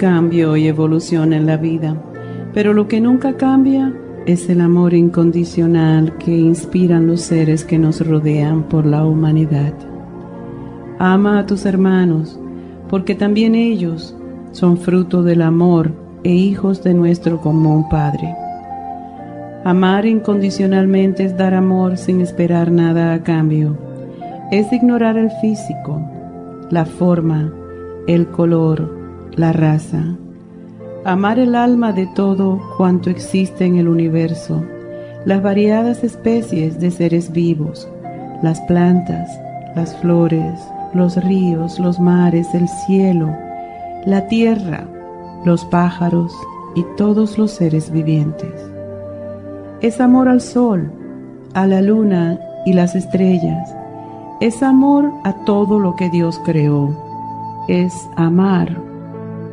Cambio y evolución en la vida, pero lo que nunca cambia es el amor incondicional que inspiran los seres que nos rodean por la humanidad. Ama a tus hermanos, porque también ellos son fruto del amor e hijos de nuestro común Padre. Amar incondicionalmente es dar amor sin esperar nada a cambio. Es ignorar el físico, la forma, el color, la raza. Amar el alma de todo cuanto existe en el universo, las variadas especies de seres vivos, las plantas, las flores, los ríos, los mares, el cielo, la tierra, los pájaros y todos los seres vivientes. Es amor al sol, a la luna y las estrellas. Es amor a todo lo que Dios creó. Es amar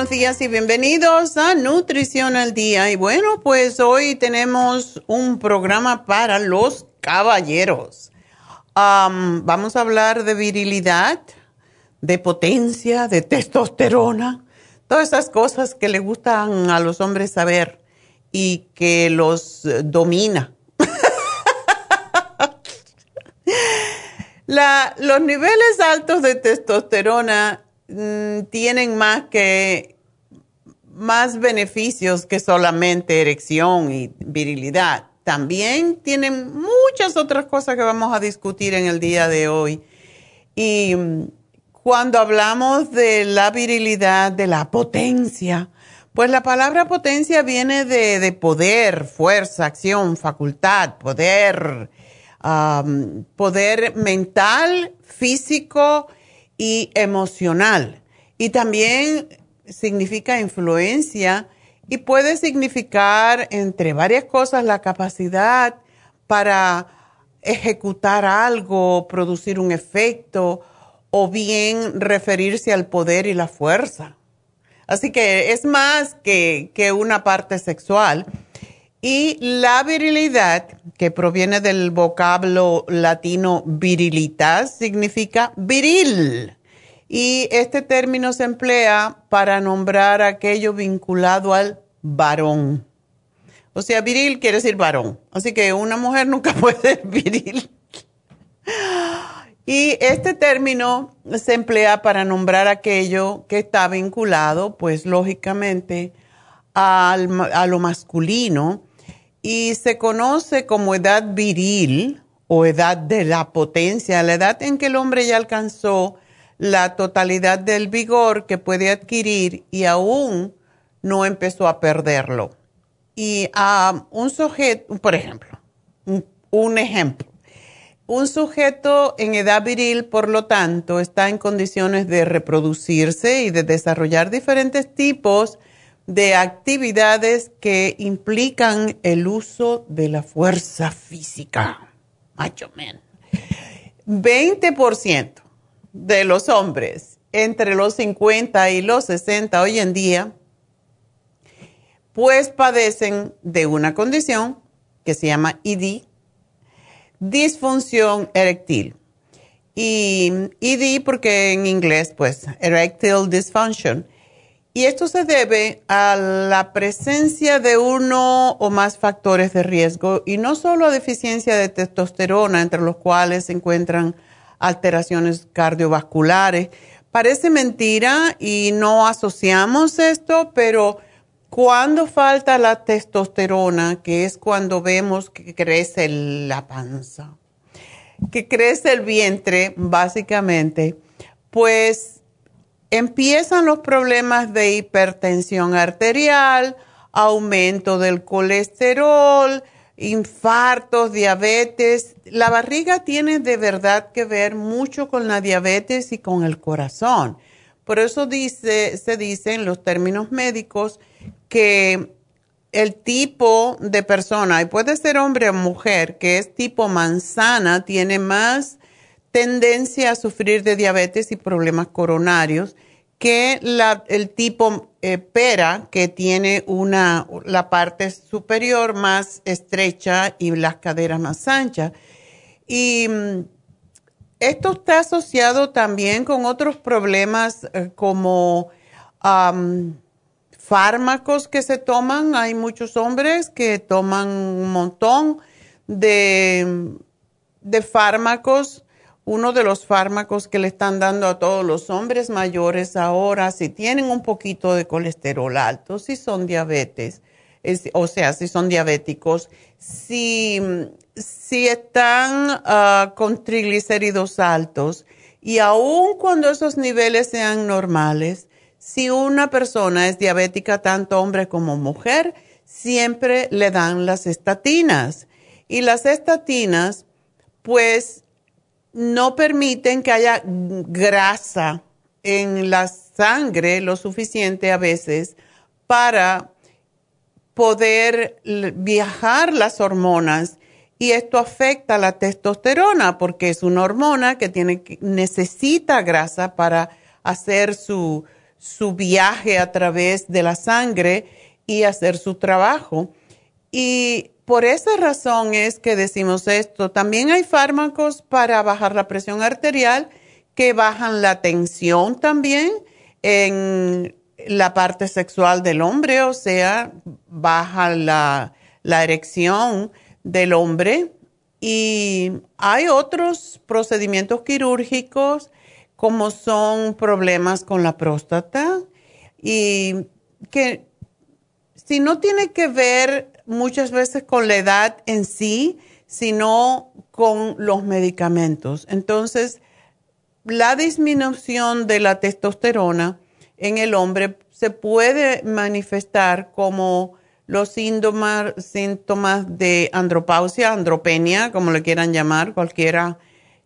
Buenos días y bienvenidos a Nutrición al Día. Y bueno, pues hoy tenemos un programa para los caballeros. vamos a hablar de virilidad, de potencia, de testosterona, todas esas cosas que le gustan a los hombres saber y que los domina. los niveles altos de testosterona tienen más que más beneficios que solamente erección y virilidad. También tienen muchas otras cosas que vamos a discutir en el día de hoy. Y mm, cuando hablamos de la virilidad, de la potencia, pues la palabra potencia viene de, poder, fuerza, acción, facultad, poder, poder mental, físico y emocional. Y también significa influencia y puede significar, entre varias cosas, la capacidad para ejecutar algo, producir un efecto o bien referirse al poder y la fuerza. Así que es más que, que una parte sexual. Y la virilidad, que proviene del vocablo latino virilitas, significa viril. Y este término se emplea para nombrar aquello vinculado al varón. O sea, viril quiere decir varón. Así que una mujer nunca puede ser viril. Y este término se emplea para nombrar aquello que está vinculado, pues lógicamente, a lo masculino y se conoce como edad viril o edad de la potencia, la edad en que el hombre ya alcanzó la totalidad del vigor que puede adquirir y aún no empezó a perderlo. Y a un sujeto, por ejemplo, un, ejemplo, un sujeto en edad viril, por lo tanto, está en condiciones de reproducirse y de desarrollar diferentes tipos de actividades que implican el uso de la fuerza física. Macho men. 20% de los hombres entre los 50 y los 60 hoy en día, pues padecen de una condición que se llama ED, disfunción eréctil. Y ED porque en inglés, pues, erectile dysfunction. Y esto se debe a la presencia de uno o más factores de riesgo y no solo a deficiencia de testosterona, entre los cuales se encuentran alteraciones cardiovasculares. Parece mentira y no asociamos esto, pero cuando falta la testosterona, que es cuando vemos que crece la panza, que crece el vientre, básicamente, pues empiezan los problemas de hipertensión arterial, aumento del colesterol, infartos, diabetes. La barriga tiene de verdad que ver mucho con la diabetes y con el corazón. Por eso dice, se dice en los términos médicos que el tipo de persona, y puede ser hombre o mujer, que es tipo manzana, tiene más tendencia a sufrir de diabetes y problemas coronarios que el tipo eh, pera, que tiene una, la parte superior más estrecha y las caderas más anchas. Y mm, esto está asociado también con otros problemas eh, como fármacos que se toman. Hay muchos hombres que toman un montón de, de fármacos uno de los fármacos que le están dando a todos los hombres mayores ahora, si tienen un poquito de colesterol alto, si son diabetes, o sea, si son diabéticos, si, si están ah, con triglicéridos altos y aun cuando esos niveles sean normales, si una persona es diabética, tanto hombre como mujer, siempre le dan las estatinas. Y las estatinas, pues no permiten que haya grasa en la sangre lo suficiente a veces para poder viajar las hormonas y esto afecta la testosterona porque es una hormona que tiene necesita grasa para hacer su, su viaje a través de la sangre y hacer su trabajo. Y por esa razón es que decimos esto. También hay fármacos para bajar la presión arterial que bajan la tensión también en la parte sexual del hombre, o sea, baja la, la erección del hombre. Y hay otros procedimientos quirúrgicos como son problemas con la próstata y que si no tiene que ver muchas veces con la edad en sí, sino con los medicamentos. Entonces, la disminución de la testosterona en el hombre se puede manifestar como los síntomas de andropausia, andropenia, como le quieran llamar, cualquiera.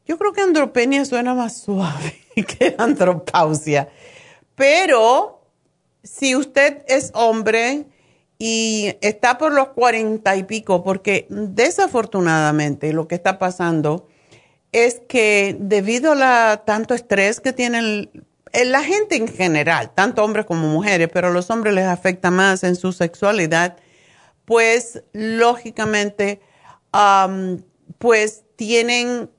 Yo creo que andropenia suena más suave que andropausia. Pero si usted es hombre y está por los cuarenta y pico, porque desafortunadamente lo que está pasando es que debido a la, tanto estrés que tienen la gente en general, tanto hombres como mujeres, pero a los hombres les afecta más en su sexualidad, pues lógicamente, pues tienen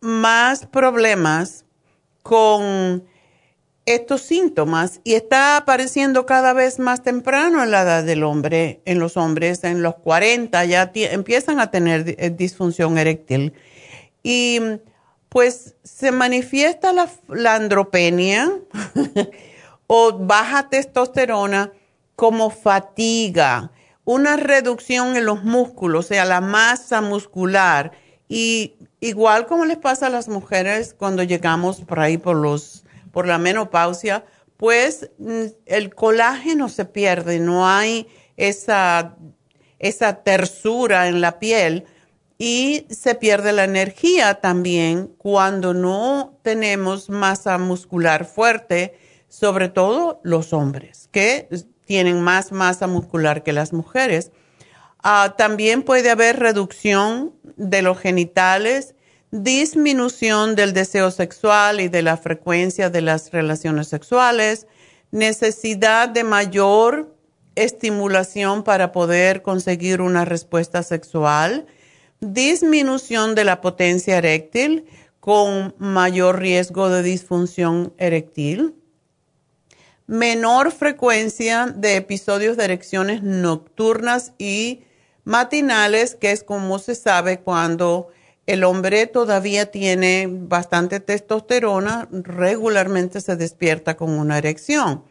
más problemas con estos síntomas y está apareciendo cada vez más temprano en la edad del hombre, en los hombres, en los 40 ya empiezan a tener eh, disfunción eréctil. Y pues se manifiesta la, andropenia o baja testosterona como fatiga, una reducción en los músculos, o sea, la masa muscular. Y igual como les pasa a las mujeres cuando llegamos por ahí por los por la menopausia, pues mm, el colágeno se pierde, no hay esa, esa tersura en la piel y se pierde la energía también cuando no tenemos masa muscular fuerte, sobre todo los hombres, que tienen más masa muscular que las mujeres. Ah, también puede haber reducción de los genitales disminución del deseo sexual y de la frecuencia de las relaciones sexuales, necesidad de mayor estimulación para poder conseguir una respuesta sexual, disminución de la potencia eréctil con mayor riesgo de disfunción eréctil, menor frecuencia de episodios de erecciones nocturnas y matinales, que es como se sabe cuando el hombre todavía tiene bastante testosterona, regularmente se despierta con una erección.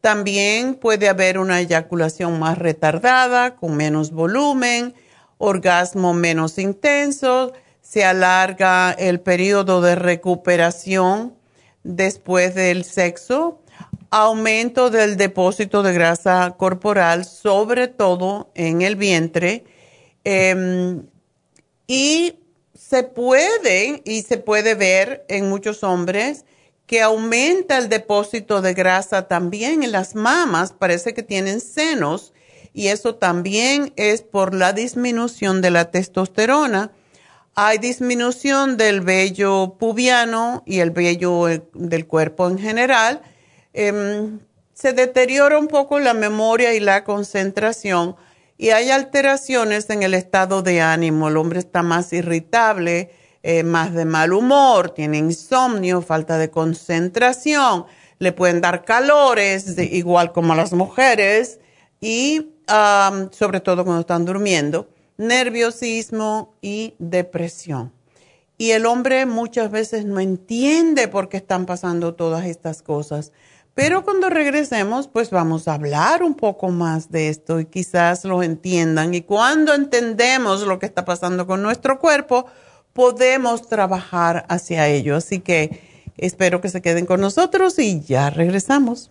También puede haber una eyaculación más retardada, con menos volumen, orgasmo menos intenso, se alarga el periodo de recuperación después del sexo, aumento del depósito de grasa corporal, sobre todo en el vientre, em, y se puede y se puede ver en muchos hombres que aumenta el depósito de grasa también en las mamas, parece que tienen senos y eso también es por la disminución de la testosterona. Hay disminución del vello pubiano y el vello eh, del cuerpo en general. Em, se deteriora un poco la memoria y la concentración y hay alteraciones en el estado de ánimo. El hombre está más irritable, eh, más de mal humor, tiene insomnio, falta de concentración, le pueden dar calores, igual como a las mujeres, y sobre todo cuando están durmiendo, nerviosismo y depresión. Y el hombre muchas veces no entiende por qué están pasando todas estas cosas. Pero cuando regresemos, pues vamos a hablar un poco más de esto y quizás lo entiendan. Y cuando entendemos lo que está pasando con nuestro cuerpo, podemos trabajar hacia ello. Así que espero que se queden con nosotros y ya regresamos.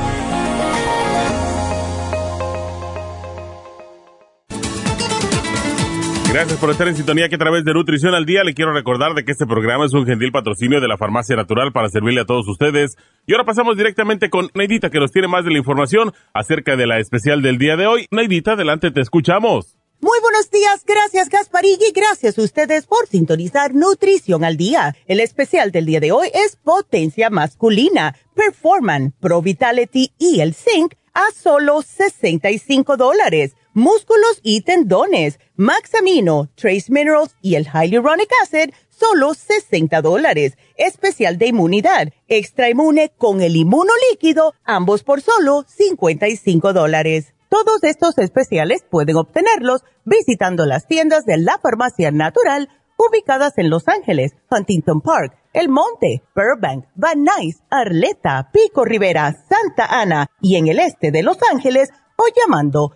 Gracias por estar en sintonía que a través de Nutrición al Día le quiero recordar de que este programa es un gentil patrocinio de la Farmacia Natural para servirle a todos ustedes. Y ahora pasamos directamente con Neidita que nos tiene más de la información acerca de la especial del día de hoy. Neidita, adelante, te escuchamos. Muy buenos días, gracias Gasparig y gracias a ustedes por sintonizar Nutrición al Día. El especial del día de hoy es Potencia Masculina, Performan, Pro Vitality y el Zinc a solo 65 dólares músculos y tendones, Max Amino, Trace Minerals y el Hyaluronic Acid, solo 60 dólares. Especial de inmunidad, extra inmune con el inmuno líquido, ambos por solo 55 dólares. Todos estos especiales pueden obtenerlos visitando las tiendas de la farmacia natural ubicadas en Los Ángeles, Huntington Park, El Monte, Burbank, Van Nuys, Arleta, Pico Rivera, Santa Ana y en el este de Los Ángeles o llamando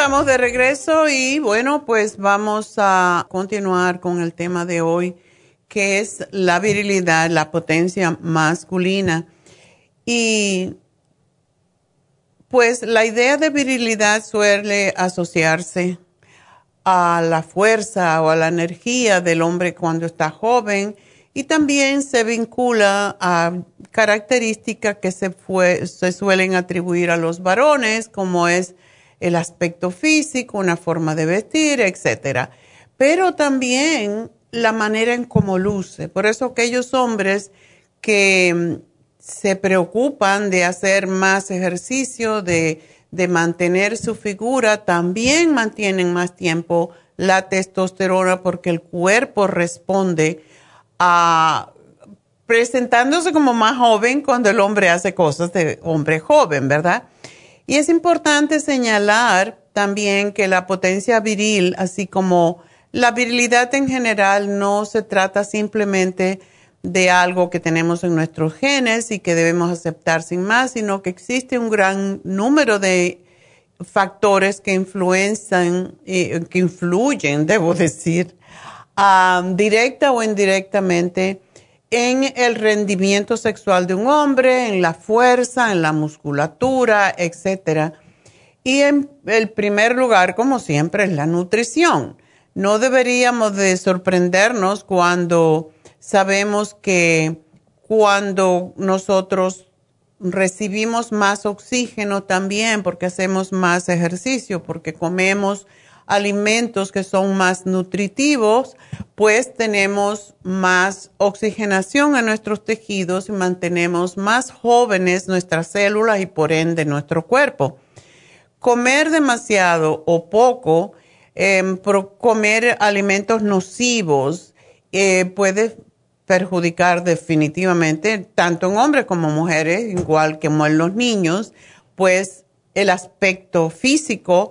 Estamos de regreso y bueno, pues vamos a continuar con el tema de hoy, que es la virilidad, la potencia masculina. Y pues la idea de virilidad suele asociarse a la fuerza o a la energía del hombre cuando está joven y también se vincula a características que se, se suelen atribuir a los varones, como es el aspecto físico, una forma de vestir, etcétera. Pero también la manera en cómo luce. Por eso aquellos hombres que mm, se preocupan de hacer más ejercicio, de, de mantener su figura, también mantienen más tiempo la testosterona porque el cuerpo responde a presentándose como más joven cuando el hombre hace cosas de hombre joven, ¿verdad? Y es importante señalar también que la potencia viril, así como la virilidad en general, no se trata simplemente de algo que tenemos en nuestros genes y que debemos aceptar sin más, sino que existe un gran número de factores que influencian, eh, que influyen, debo decir, ah, directa o indirectamente en el rendimiento sexual de un hombre, en la fuerza, en la musculatura, etc. Y en el primer lugar, como siempre, es la nutrición. No deberíamos de sorprendernos cuando sabemos que cuando nosotros recibimos más oxígeno también porque hacemos más ejercicio, porque comemos alimentos que son más nutritivos, pues tenemos más oxigenación en nuestros tejidos y mantenemos más jóvenes nuestras células y por ende nuestro cuerpo. Comer demasiado o poco, em, comer alimentos nocivos eh, puede perjudicar definitivamente tanto en hombres como mujeres, igual que en los niños, pues el aspecto físico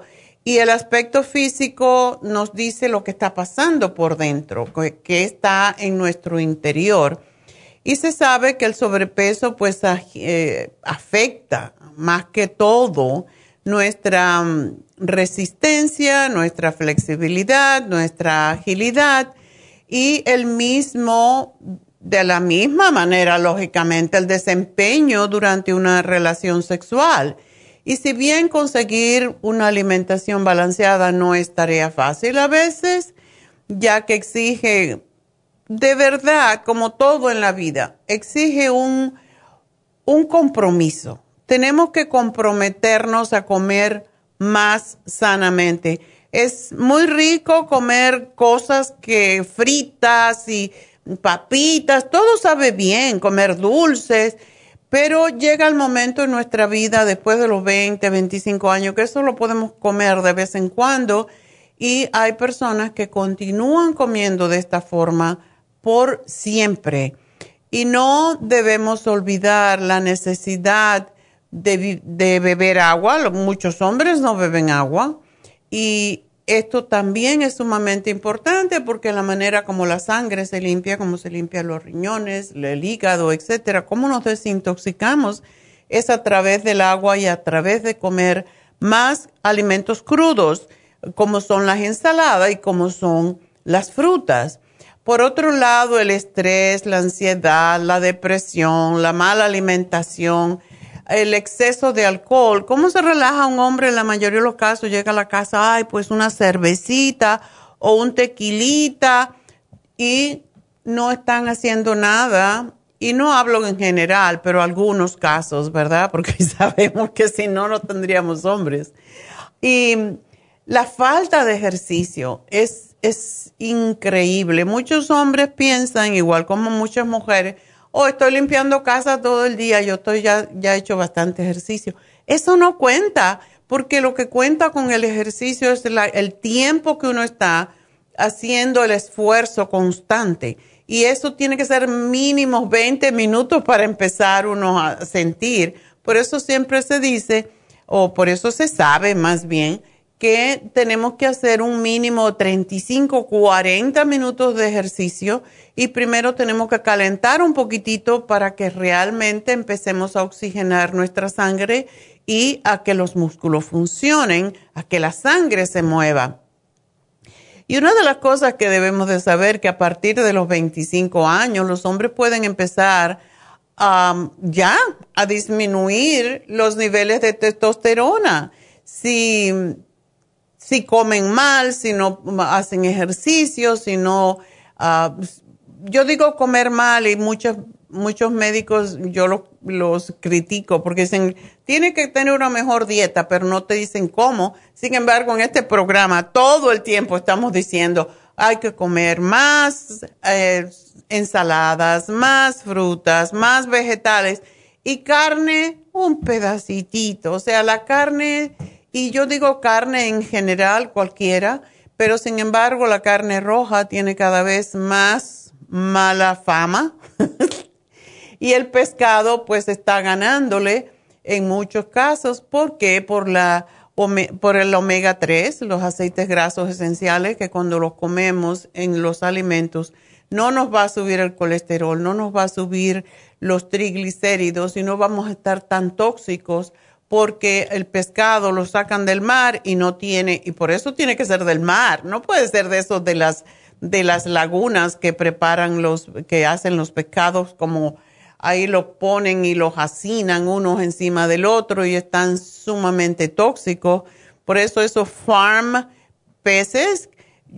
y el aspecto físico nos dice lo que está pasando por dentro, que está en nuestro interior. Y se sabe que el sobrepeso pues eh, afecta más que todo nuestra mm, resistencia, nuestra flexibilidad, nuestra agilidad y el mismo, de la misma manera, lógicamente, el desempeño durante una relación sexual. Y si bien conseguir una alimentación balanceada no es tarea fácil a veces, ya que exige, de verdad, como todo en la vida, exige un, un compromiso. Tenemos que comprometernos a comer más sanamente. Es muy rico comer cosas que fritas y papitas, todo sabe bien, comer dulces, pero llega el momento en nuestra vida después de los 20, 25 años que eso lo podemos comer de vez en cuando y hay personas que continúan comiendo de esta forma por siempre. Y no debemos olvidar la necesidad de, de beber agua. Muchos hombres no beben agua y esto también es sumamente importante porque la manera como la sangre se limpia, como se limpian los riñones, el hígado, etcétera, cómo nos desintoxicamos es a través del agua y a través de comer más alimentos crudos, como son las ensaladas y como son las frutas. Por otro lado, el estrés, la ansiedad, la depresión, la mala alimentación, el exceso de alcohol. ¿Cómo se relaja un hombre en la mayoría de los casos? Llega a la casa, ay, pues una cervecita o un tequilita y no están haciendo nada. Y no hablo en general, pero algunos casos, ¿verdad? Porque sabemos que si no, no tendríamos hombres. Y la falta de ejercicio es, es increíble. Muchos hombres piensan, igual como muchas mujeres, o estoy limpiando casa todo el día, yo estoy ya, ya he hecho bastante ejercicio. Eso no cuenta, porque lo que cuenta con el ejercicio es el tiempo que uno está haciendo el esfuerzo constante. Y eso tiene que ser mínimo 20 minutos para empezar uno a sentir. Por eso siempre se dice, o por eso se sabe más bien, que tenemos que hacer un mínimo 35, 40 minutos de ejercicio y primero tenemos que calentar un poquitito para que realmente empecemos a oxigenar nuestra sangre y a que los músculos funcionen, a que la sangre se mueva. Y una de las cosas que debemos de saber que a partir de los 25 años los hombres pueden empezar ya a disminuir los niveles de testosterona. Si si comen mal, si no hacen ejercicio, si no... Ah, yo digo comer mal y muchos, muchos médicos yo los, critico porque dicen, tiene que tener una mejor dieta, pero no te dicen cómo. Sin embargo, en este programa todo el tiempo estamos diciendo, hay que comer más eh, ensaladas, más frutas, más vegetales y carne, un pedacitito. O sea, la carne y yo digo carne en general, cualquiera, pero sin embargo la carne roja tiene cada vez más mala fama. y el pescado pues está ganándole en muchos casos. ¿Por qué? Por, la, por el omega 3, los aceites grasos esenciales que cuando los comemos en los alimentos no nos va a subir el colesterol, no nos va a subir los triglicéridos y no vamos a estar tan tóxicos porque el pescado lo sacan del mar y no tiene, y por eso tiene que ser del mar, no puede ser de esos de las, de las lagunas que preparan los, que hacen los pescados como ahí lo ponen y los hacinan unos encima del otro y están sumamente tóxicos. Por eso esos farm peces,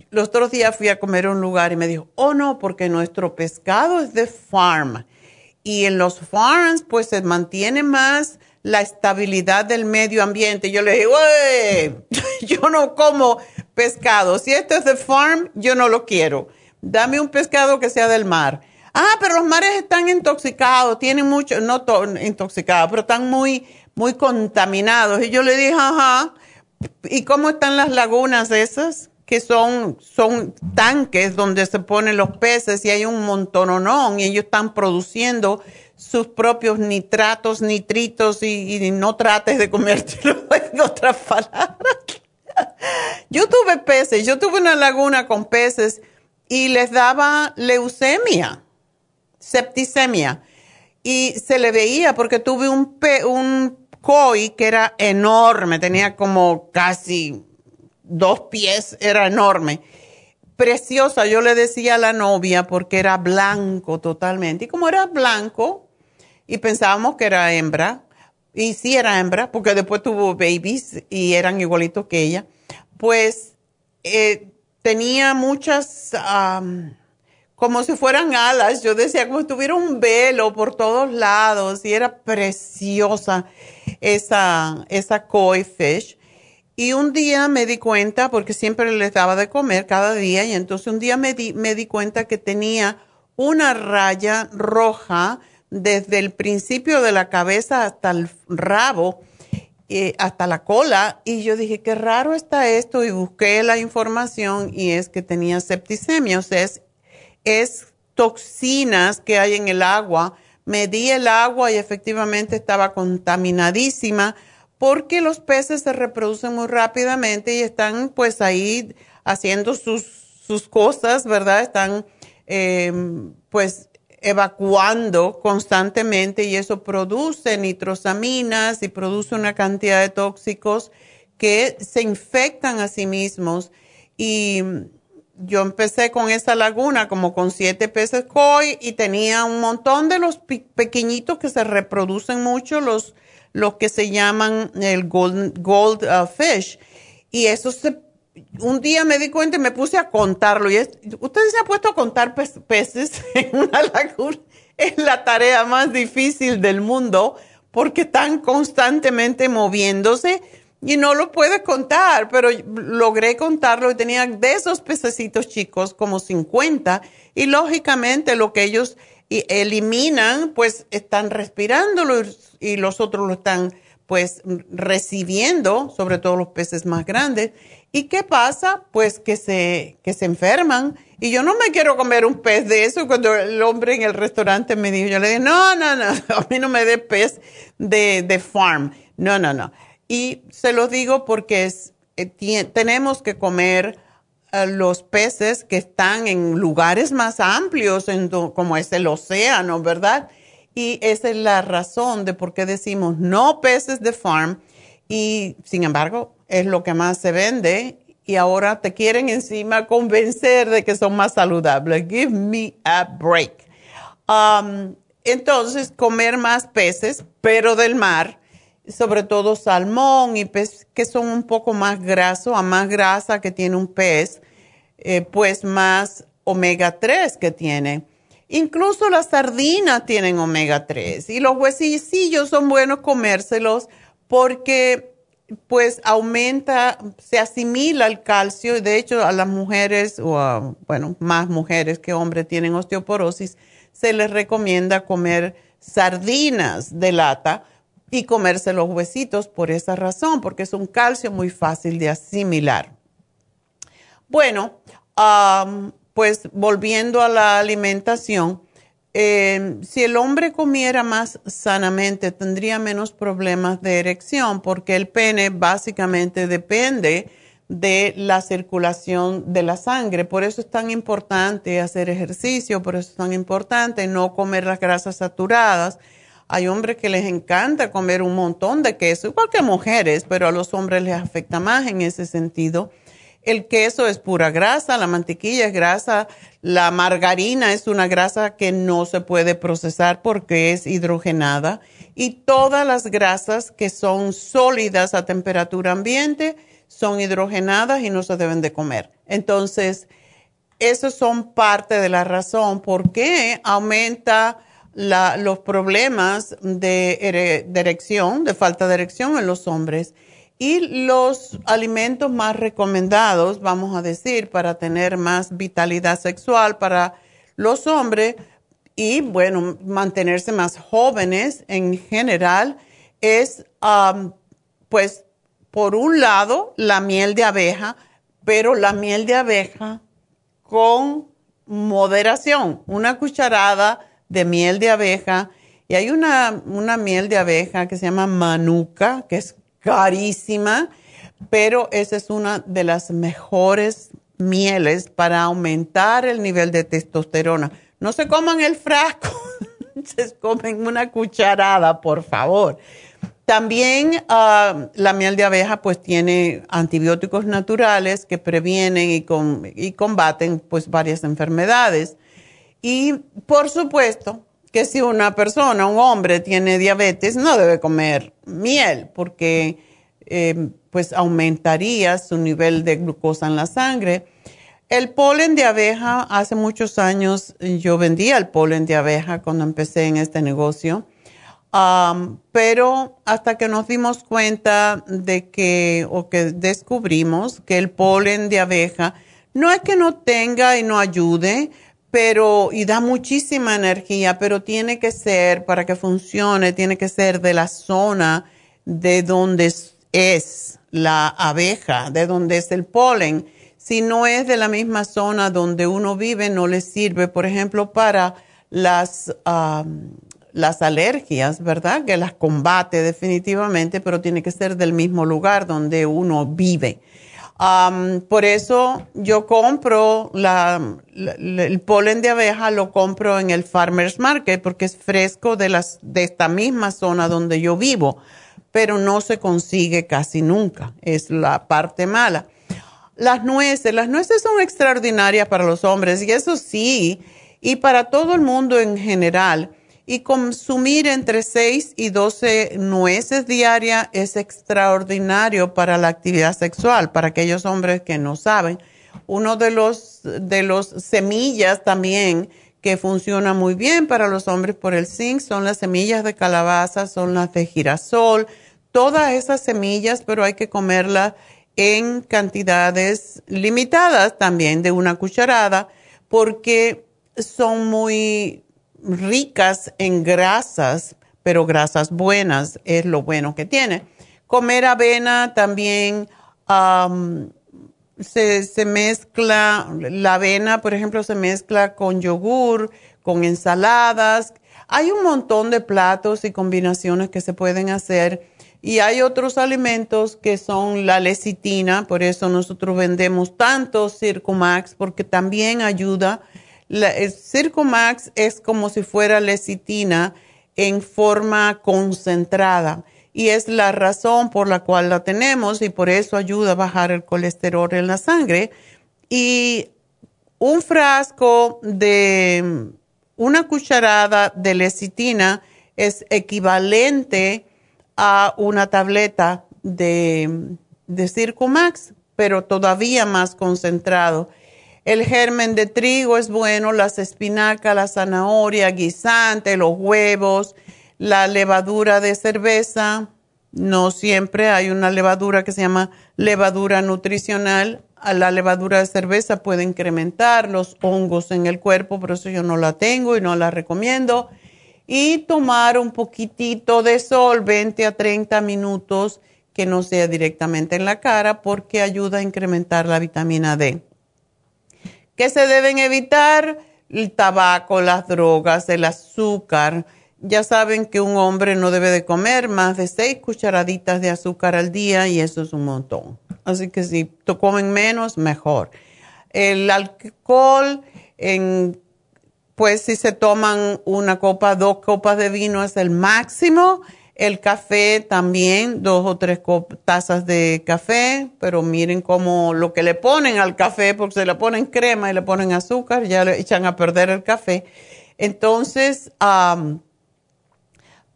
los otros días fui a comer a un lugar y me dijo, oh no, porque nuestro pescado es de farm. Y en los farms pues se mantiene más la estabilidad del medio ambiente. Yo le dije, yo no como pescado. Si esto es de farm, yo no lo quiero. Dame un pescado que sea del mar. Ah, pero los mares están intoxicados, tienen mucho, no intoxicados, pero están muy, muy contaminados. Y yo le dije, ajá, ¿y cómo están las lagunas esas? Que son, son tanques donde se ponen los peces y hay un montononón y ellos están produciendo sus propios nitratos, nitritos y, no trates de comértelo en otras palabras. yo tuve peces, yo tuve una laguna con peces y les daba leucemia, septicemia. y se le veía porque tuve un, un koi que era enorme, tenía como casi dos pies, era enorme. Preciosa, yo le decía a la novia porque era blanco totalmente. Y como era blanco y pensábamos que era hembra, y sí era hembra, porque después tuvo babies y eran igualitos que ella, pues eh, tenía muchas como si fueran alas. Yo decía como si tuviera un velo por todos lados y era preciosa esa, esa koi fish. Y un día me di cuenta, porque siempre les daba de comer cada día, y entonces un día me di, me di cuenta que tenía una raya roja desde el principio de la cabeza hasta el rabo, eh, hasta la cola, y yo dije, qué raro está esto, y busqué la información y es que tenía septicemia, o sea, es es toxinas que hay en el agua. Medí el agua y efectivamente estaba contaminadísima porque los peces se reproducen muy rápidamente y están pues ahí haciendo sus, sus cosas, ¿verdad? Están em, pues evacuando constantemente y eso produce nitrosaminas y produce una cantidad de tóxicos que se infectan a sí mismos y yo empecé con esa laguna como con siete peces koi y tenía un montón de los pequeñitos que se reproducen mucho, los, los que se llaman el gold, gold uh, fish. Y eso se, un día me di cuenta y me puse a contarlo. Y ustedes se han puesto a contar peces en una laguna. Es la tarea más difícil del mundo porque están constantemente moviéndose y no lo puedes contar, pero logré contarlo y tenía de esos pececitos chicos como 50 y lógicamente lo que ellos eliminan pues están respirándolo y los otros lo están pues recibiendo, sobre todo los peces más grandes. ¿Y qué pasa? Pues que se, que se enferman. Y yo no me quiero comer un pez de eso. Cuando el hombre en el restaurante me dijo, yo le dije, no, no, no, a mí no me dé pez de, de farm. No, no, no. Y se lo digo porque eh, tenemos que comer eh, los peces que están en lugares más amplios, como es el océano, ¿verdad? Y esa es la razón de por qué decimos no peces de farm. Y sin embargo, es lo que más se vende. Y ahora te quieren encima convencer de que son más saludables. Give me a break. Um, entonces, comer más peces, pero del mar sobre todo salmón y pez que son un poco más grasos, a más grasa que tiene un pez, eh, pues más omega 3 que tiene. Incluso las sardinas tienen omega 3 y los huesillos son buenos comérselos porque pues aumenta, se asimila el calcio de hecho a las mujeres o bueno, más mujeres que hombres tienen osteoporosis, se les recomienda comer sardinas de lata y comerse los huesitos por esa razón, porque es un calcio muy fácil de asimilar. Bueno, pues volviendo a la alimentación, em, si el hombre comiera más sanamente, tendría menos problemas de erección, porque el pene básicamente depende de la circulación de la sangre. Por eso es tan importante hacer ejercicio, por eso es tan importante no comer las grasas saturadas hay hombres que les encanta comer un montón de queso, igual que mujeres, pero a los hombres les afecta más en ese sentido. El queso es pura grasa, la mantequilla es grasa, la margarina es una grasa que no se puede procesar porque es hidrogenada y todas las grasas que son sólidas a temperatura ambiente son hidrogenadas y no se deben de comer. Entonces, esos son parte de la razón por qué aumenta los problemas de, erección, de falta de erección en los hombres. Y los alimentos más recomendados, vamos a decir, para tener más vitalidad sexual para los hombres y, bueno, mantenerse más jóvenes en general, es, pues, por un lado, la miel de abeja, pero la miel de abeja con moderación, una cucharada de miel de abeja. Y hay una, una miel de abeja que se llama manuka, que es carísima, pero esa es una de las mejores mieles para aumentar el nivel de testosterona. No se coman el frasco se comen una cucharada, por favor. También ah, la miel de abeja pues tiene antibióticos naturales que previenen y, y combaten pues varias enfermedades. Y por supuesto que si una persona, un hombre tiene diabetes, no debe comer miel porque eh, pues aumentaría su nivel de glucosa en la sangre. El polen de abeja, hace muchos años yo vendía el polen de abeja cuando empecé en este negocio, pero hasta que nos dimos cuenta de que, o que descubrimos que el polen de abeja no es que no tenga y no ayude, pero y da muchísima energía, pero tiene que ser, para que funcione, tiene que ser de la zona de donde es la abeja, de donde es el polen. Si no es de la misma zona donde uno vive, no le sirve, por ejemplo, para las, las alergias, ¿verdad? Que las combate definitivamente, pero tiene que ser del mismo lugar donde uno vive por eso yo compro el polen de abeja, lo compro en el Farmer's Market porque es fresco de, las, de esta misma zona donde yo vivo, pero no se consigue casi nunca, es la parte mala. Las nueces, las nueces son extraordinarias para los hombres y eso sí, y para todo el mundo en general y consumir entre 6 y 12 nueces diarias es extraordinario para la actividad sexual, para aquellos hombres que no saben. Uno de los, de los semillas también que funciona muy bien para los hombres por el zinc son las semillas de calabaza, son las de girasol, todas esas semillas, pero hay que comerlas en cantidades limitadas también de una cucharada porque son muy ricas en grasas, pero grasas buenas es lo bueno que tiene. Comer avena también se, se, mezcla, la avena, por ejemplo, se mezcla con yogur, con ensaladas. Hay un montón de platos y combinaciones que se pueden hacer. Y hay otros alimentos que son la lecitina, por eso nosotros vendemos tanto Circumax, porque también ayuda la, el Circumax es como si fuera lecitina en forma concentrada y es la razón por la cual la tenemos y por eso ayuda a bajar el colesterol en la sangre. Y un frasco de una cucharada de lecitina es equivalente a una tableta de, de Circumax, pero todavía más concentrado. El germen de trigo es bueno, las espinacas, la zanahoria, guisante, los huevos, la levadura de cerveza. No siempre hay una levadura que se llama levadura nutricional. La levadura de cerveza puede incrementar los hongos en el cuerpo, por eso yo no la tengo y no la recomiendo. Y tomar un poquitito de sol, 20 a 30 minutos, que no sea directamente en la cara, porque ayuda a incrementar la vitamina D. ¿Qué se deben evitar? El tabaco, las drogas, el azúcar. Ya saben que un hombre no debe de comer más de seis cucharaditas de azúcar al día y eso es un montón. Así que si comen menos, mejor. El alcohol, pues si se toman una copa, dos copas de vino es el máximo el café también, dos o tres tazas de café, pero miren cómo lo que le ponen al café, porque se le ponen crema y le ponen azúcar, ya le echan a perder el café. Entonces,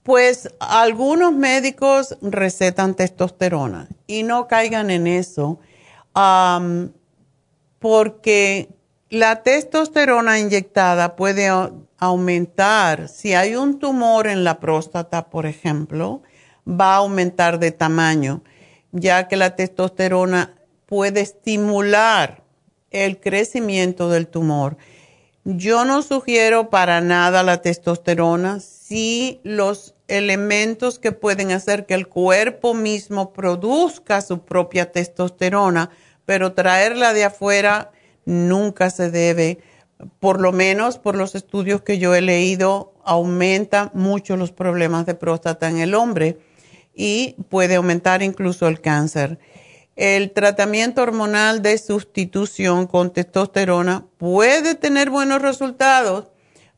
pues algunos médicos recetan testosterona y no caigan en eso, porque la testosterona inyectada puede aumentar, si hay un tumor en la próstata, por ejemplo, va a aumentar de tamaño, ya que la testosterona puede estimular el crecimiento del tumor. Yo no sugiero para nada la testosterona si los elementos que pueden hacer que el cuerpo mismo produzca su propia testosterona, pero traerla de afuera nunca se debe por lo menos por los estudios que yo he leído, aumenta mucho los problemas de próstata en el hombre y puede aumentar incluso el cáncer. El tratamiento hormonal de sustitución con testosterona puede tener buenos resultados,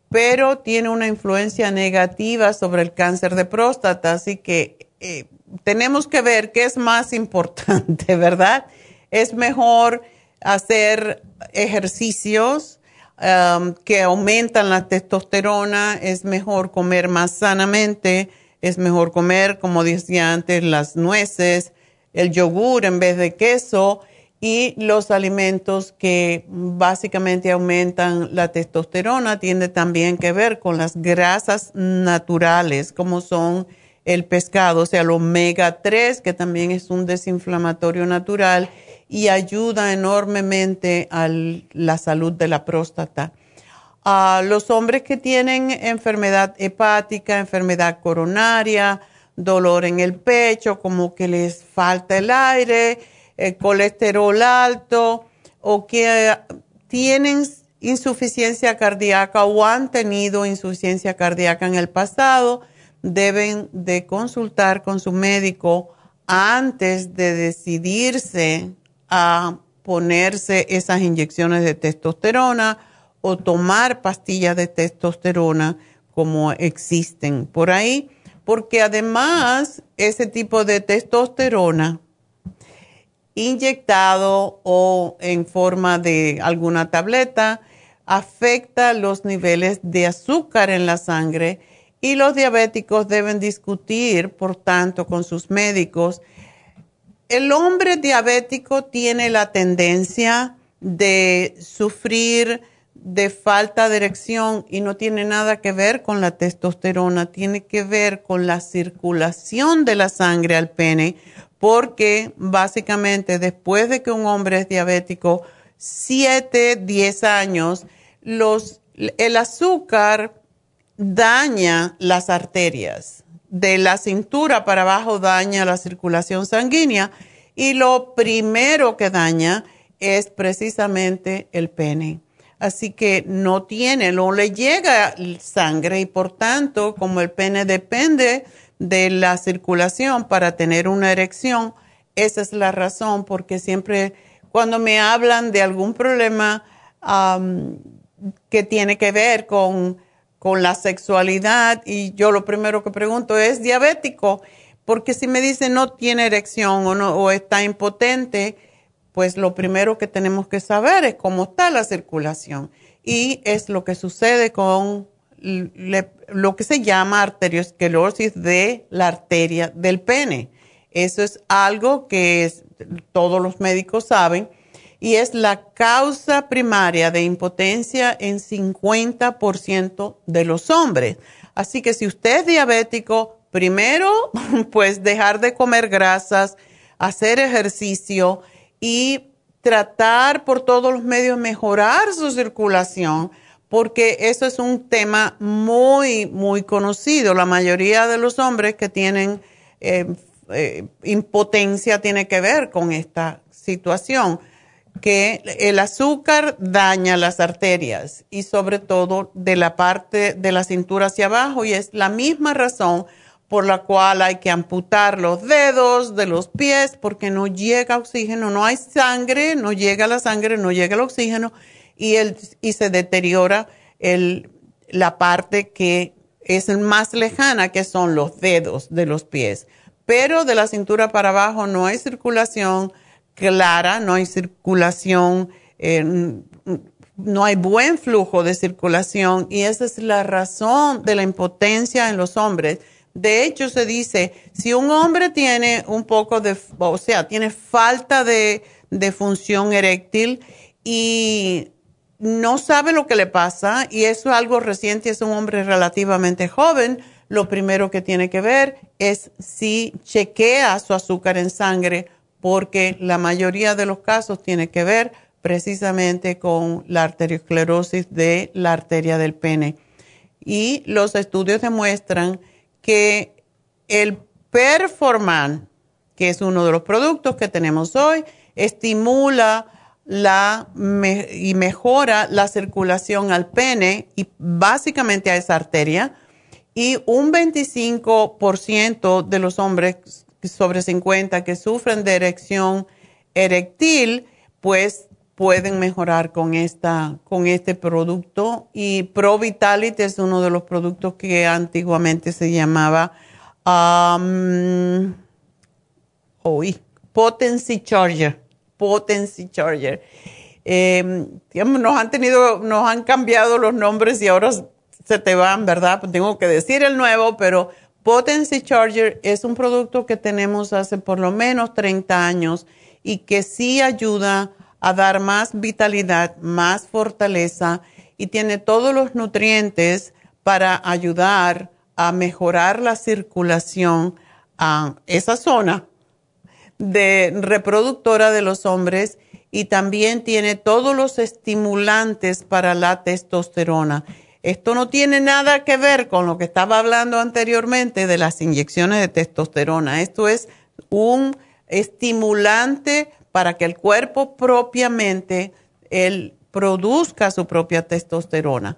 pero tiene una influencia negativa sobre el cáncer de próstata, así que eh, tenemos que ver qué es más importante, ¿verdad? Es mejor hacer ejercicios um, que aumentan la testosterona, es mejor comer más sanamente, es mejor comer, como decía antes, las nueces, el yogur en vez de queso y los alimentos que básicamente aumentan la testosterona. Tienen también que ver con las grasas naturales, como son el pescado, o sea, el omega 3, que también es un desinflamatorio natural y ayuda enormemente a la salud de la próstata. A los hombres que tienen enfermedad hepática, enfermedad coronaria, dolor en el pecho, como que les falta el aire, el colesterol alto o que tienen insuficiencia cardíaca o han tenido insuficiencia cardíaca en el pasado, deben de consultar con su médico antes de decidirse a ponerse esas inyecciones de testosterona o tomar pastillas de testosterona como existen por ahí, porque además ese tipo de testosterona inyectado o en forma de alguna tableta afecta los niveles de azúcar en la sangre y los diabéticos deben discutir, por tanto, con sus médicos. El hombre diabético tiene la tendencia de sufrir de falta de erección y no tiene nada que ver con la testosterona, tiene que ver con la circulación de la sangre al pene, porque básicamente después de que un hombre es diabético, 7, 10 años, los, el azúcar daña las arterias. De la cintura para abajo daña la circulación sanguínea y lo primero que daña es precisamente el pene. Así que no tiene, no le llega sangre y por tanto, como el pene depende de la circulación para tener una erección, esa es la razón, porque siempre cuando me hablan de algún problema que tiene que ver con, con la sexualidad, y yo lo primero que pregunto es diabético, porque si me dicen no tiene erección o, no, o está impotente, pues lo primero que tenemos que saber es cómo está la circulación. Y es lo que sucede con lo que se llama arteriosclerosis de la arteria del pene. Eso es algo que todos los médicos saben y es la causa primaria de impotencia en 50% de los hombres. Así que si usted es diabético, primero, pues dejar de comer grasas, hacer ejercicio, y tratar por todos los medios mejorar su circulación, porque eso es un tema muy, muy conocido. La mayoría de los hombres que tienen eh, eh, impotencia tiene que ver con esta situación, que el azúcar daña las arterias y sobre todo de la parte de la cintura hacia abajo y es la misma razón por la cual hay que amputar los dedos de los pies porque no llega oxígeno, no hay sangre, no llega la sangre, no llega el oxígeno y, el, y se deteriora el, la parte que es más lejana, que son los dedos de los pies. Pero de la cintura para abajo no hay circulación clara, no hay circulación, eh, no hay buen flujo de circulación y esa es la razón de la impotencia en los hombres. De hecho, se dice, si un hombre tiene un poco de, o sea, tiene falta de, función eréctil y no sabe lo que le pasa, y eso es algo reciente, es un hombre relativamente joven, lo primero que tiene que ver es si chequea su azúcar en sangre, porque la mayoría de los casos tiene que ver precisamente con la arteriosclerosis de la arteria del pene. Y los estudios demuestran que el Performan, que es uno de los productos que tenemos hoy, estimula la y mejora la circulación al pene y básicamente a esa arteria. Y un 25% de los hombres sobre 50 que sufren de erección erectil, pues pueden mejorar con, esta, con este producto. Y Pro Vitality es uno de los productos que antiguamente se llamaba um, Potency Charger. Potency Charger. Em, nos han tenido, nos han cambiado los nombres y ahora se te van, ¿verdad? Tengo que decir el nuevo, pero Potency Charger es un producto que tenemos hace por lo menos 30 años y que sí ayuda a dar más vitalidad, más fortaleza y tiene todos los nutrientes para ayudar a mejorar la circulación a esa zona de reproductora de los hombres y también tiene todos los estimulantes para la testosterona. Esto no tiene nada que ver con lo que estaba hablando anteriormente de las inyecciones de testosterona. Esto es un estimulante para que el cuerpo propiamente él produzca su propia testosterona.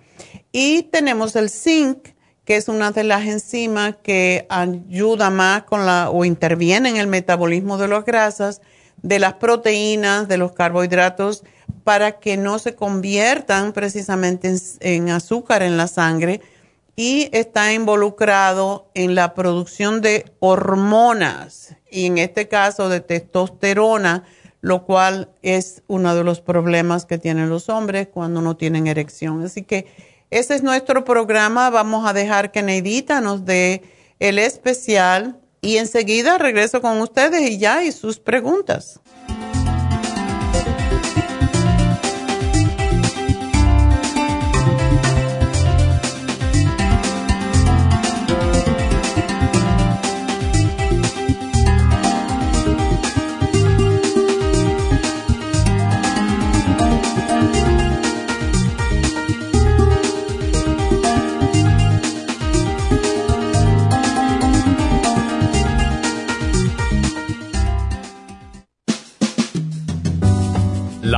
Y tenemos el zinc, que es una de las enzimas que ayuda más con la o interviene en el metabolismo de las grasas, de las proteínas, de los carbohidratos, para que no se conviertan precisamente en azúcar en la sangre y está involucrado en la producción de hormonas y en este caso de testosterona lo cual es uno de los problemas que tienen los hombres cuando no tienen erección. Así que ese es nuestro programa. Vamos a dejar que Neidita nos dé el especial y enseguida regreso con ustedes y ya y sus preguntas.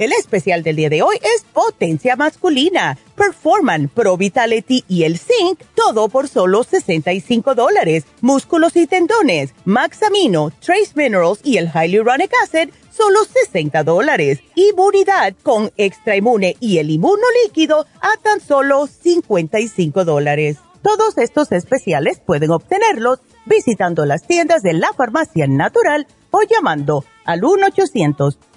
El especial del día de hoy es potencia masculina, Performan, Pro Vitality y el Zinc, todo por solo 65 dólares. Músculos y tendones, Max Amino, Trace Minerals y el Hyaluronic Acid, solo 60 dólares. Inmunidad con Extra Inmune y el Inmuno Líquido a tan solo 55 dólares. Todos estos especiales pueden obtenerlos visitando las tiendas de la farmacia natural o llamando al 1 800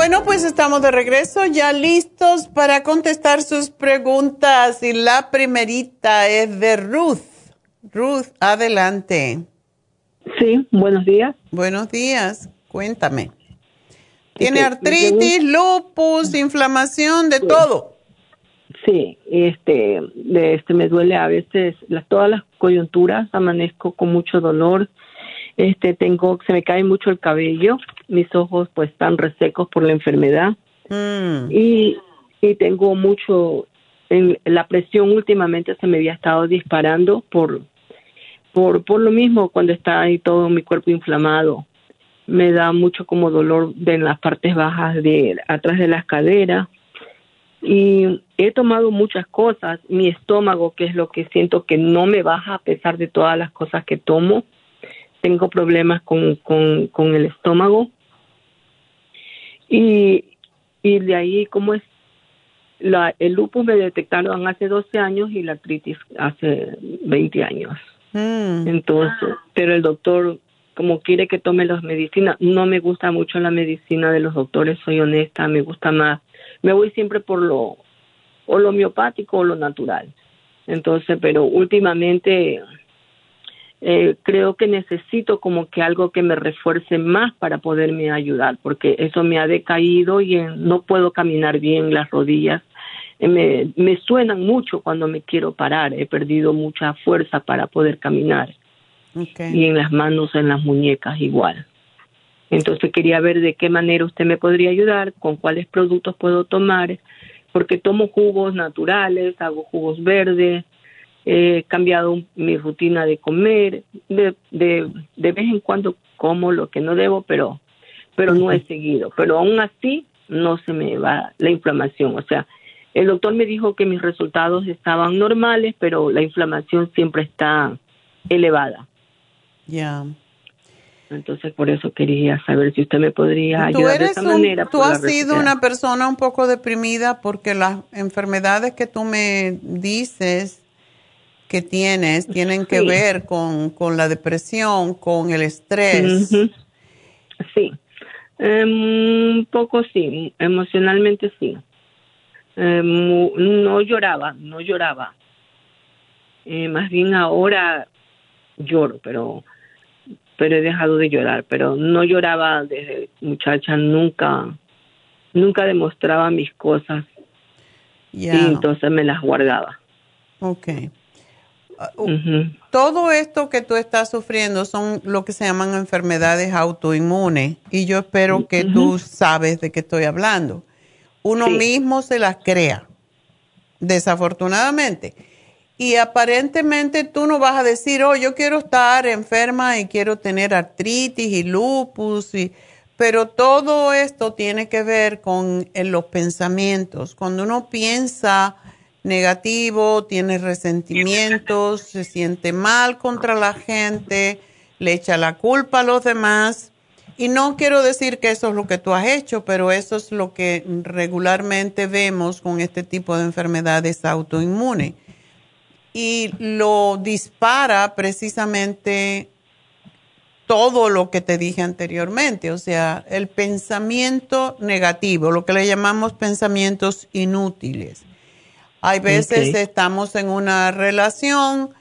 Bueno, pues estamos de regreso, ya listos para contestar sus preguntas. Y la primerita es de Ruth. Ruth, adelante. Sí, buenos días. Buenos días, cuéntame. ¿Tiene artritis, lupus, inflamación, de todo? Sí, este, este me duele a veces las, todas las coyunturas, amanezco con mucho dolor este, tengo, se me cae mucho el cabello, mis ojos pues están resecos por la enfermedad mm. y, y tengo mucho, en, la presión últimamente se me había estado disparando por, por, por lo mismo cuando está ahí todo mi cuerpo inflamado. Me da mucho como dolor en las partes bajas de atrás de las caderas y he tomado muchas cosas. Mi estómago, que es lo que siento que no me baja a pesar de todas las cosas que tomo, tengo problemas con, con, el estómago. Y, y de ahí, como es? La, el lupus me detectaron hace 12 años y la artritis hace 20 años. Mm. Entonces, pero el doctor, como quiere que tome las medicinas, no me gusta mucho la medicina de los doctores, soy honesta, me gusta más, me voy siempre por lo, o lo homeopático o lo natural. Entonces, pero últimamente eh, creo que necesito como que algo que me refuerce más para poderme ayudar, porque eso me ha decaído y no puedo caminar bien las rodillas. Eh, me, me suenan mucho cuando me quiero parar, he perdido mucha fuerza para poder caminar. Y en las manos, en las muñecas igual. Entonces quería ver de qué manera usted me podría ayudar, con cuáles productos puedo tomar, porque tomo jugos naturales, hago jugos verdes, he cambiado mi rutina de comer, de, de, de vez en cuando como lo que no debo, pero, pero no he seguido. Pero aún así no se me va la inflamación. O sea, el doctor me dijo que mis resultados estaban normales, pero la inflamación siempre está elevada. Ya. Entonces, por eso quería saber si usted me podría ayudar de esa manera. Tú has sido una persona un poco deprimida porque las enfermedades que tú me dices que tienes tienen que ver con, con, la depresión, con el estrés. Sí, em, un poco sí, emocionalmente sí. Em, no lloraba, no lloraba. Eh, más bien ahora lloro, pero pero he dejado de llorar, pero no lloraba desde muchacha, nunca, nunca demostraba mis cosas. Y entonces me las guardaba. Okay. Todo esto que tú estás sufriendo son lo que se llaman enfermedades autoinmunes y yo espero que tú sabes de qué estoy hablando. Uno mismo se las crea, desafortunadamente. Y aparentemente tú no vas a decir, oh, yo quiero estar enferma y quiero tener artritis y lupus, y, pero todo esto tiene que ver con los pensamientos. Cuando uno piensa negativo, tiene resentimientos, se siente mal contra la gente, le echa la culpa a los demás. Y no quiero decir que eso es lo que tú has hecho, pero eso es lo que regularmente vemos con este tipo de enfermedades autoinmunes. Y lo dispara precisamente todo lo que te dije anteriormente, o sea, el pensamiento negativo, lo que le llamamos pensamientos inútiles hay veces estamos en una relación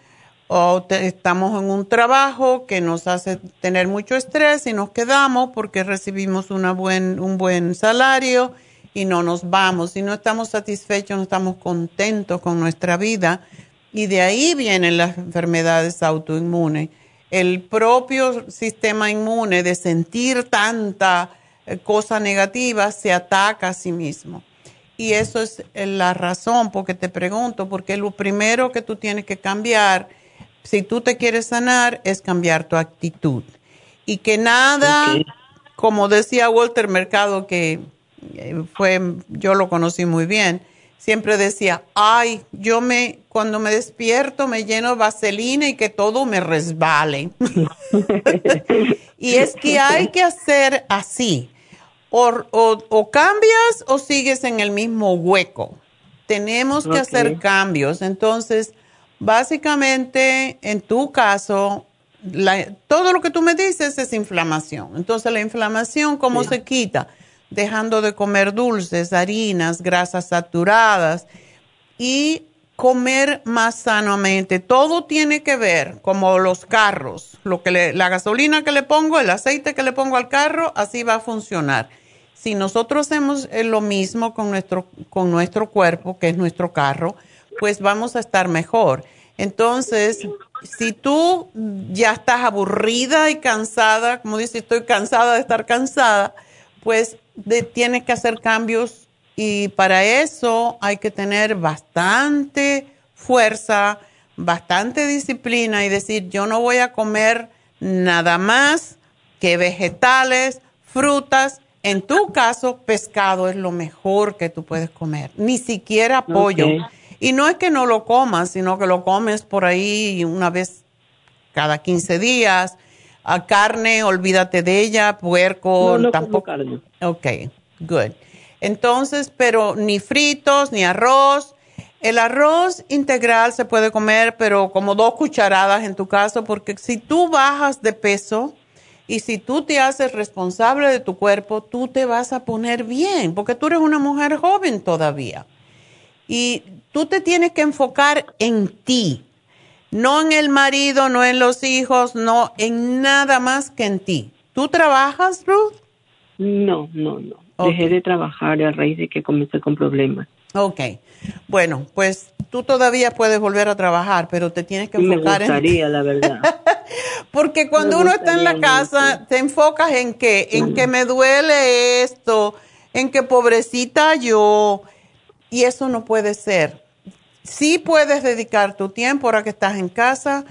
o estamos en un trabajo que nos hace tener mucho estrés y nos quedamos porque recibimos una buen, un buen salario y no nos vamos. Si no estamos satisfechos, no estamos contentos con nuestra vida. Y de ahí vienen las enfermedades autoinmunes. El propio sistema inmune de sentir tanta eh, cosa negativa se ataca a sí mismo. Y eso es la razón porque te pregunto, porque lo primero que tú tienes que cambiar, si tú te quieres sanar, es cambiar tu actitud. Y que nada, como decía Walter Mercado, que eh, fue, yo lo conocí muy bien, siempre decía, ay, yo me, cuando me despierto me lleno de vaselina y que todo me resbale. y es que hay que hacer así o, cambias o sigues en el mismo hueco. Tenemos que hacer cambios. Entonces, básicamente, en tu caso, todo lo que tú me dices es inflamación. Entonces, la inflamación, ¿cómo se quita? dejando de comer dulces, harinas, grasas saturadas y comer más sanamente. Todo tiene que ver, como los carros, lo que la gasolina que le pongo, el aceite que le pongo al carro, así va a funcionar. Si nosotros hacemos eh, lo mismo con nuestro, con nuestro cuerpo, que es nuestro carro, pues vamos a estar mejor. Entonces, si tú ya estás aburrida y cansada, como dice, estoy cansada de estar cansada, pues tienes que hacer cambios y para eso hay que tener bastante fuerza, bastante disciplina y decir, yo no voy a comer nada más que vegetales, frutas. En tu caso, pescado es lo mejor que tú puedes comer, ni siquiera pollo. Y no es que no lo comas, sino que lo comes por ahí una vez cada 15 días. A carne, olvídate de ella, puerco, no, no tampoco. Carne. Ok, good. Entonces, pero ni fritos, ni arroz. El arroz integral se puede comer, pero como dos cucharadas en tu caso, porque si tú bajas de peso y si tú te haces responsable de tu cuerpo, tú te vas a poner bien, porque tú eres una mujer joven todavía. Y tú te tienes que enfocar en ti, no en el marido, no en los hijos, no en nada más que en ti. ¿Tú trabajas, Ruth? No, no, no. Dejé de trabajar a raíz de que comencé con problemas. Ok. Bueno, pues tú todavía puedes volver a trabajar, pero te tienes que enfocar Me gustaría, la verdad. Porque cuando uno está en la casa, te enfocas en que, en que me duele esto, en que pobrecita yo, y eso no puede ser. Sí puedes dedicar tu tiempo ahora que estás en casa,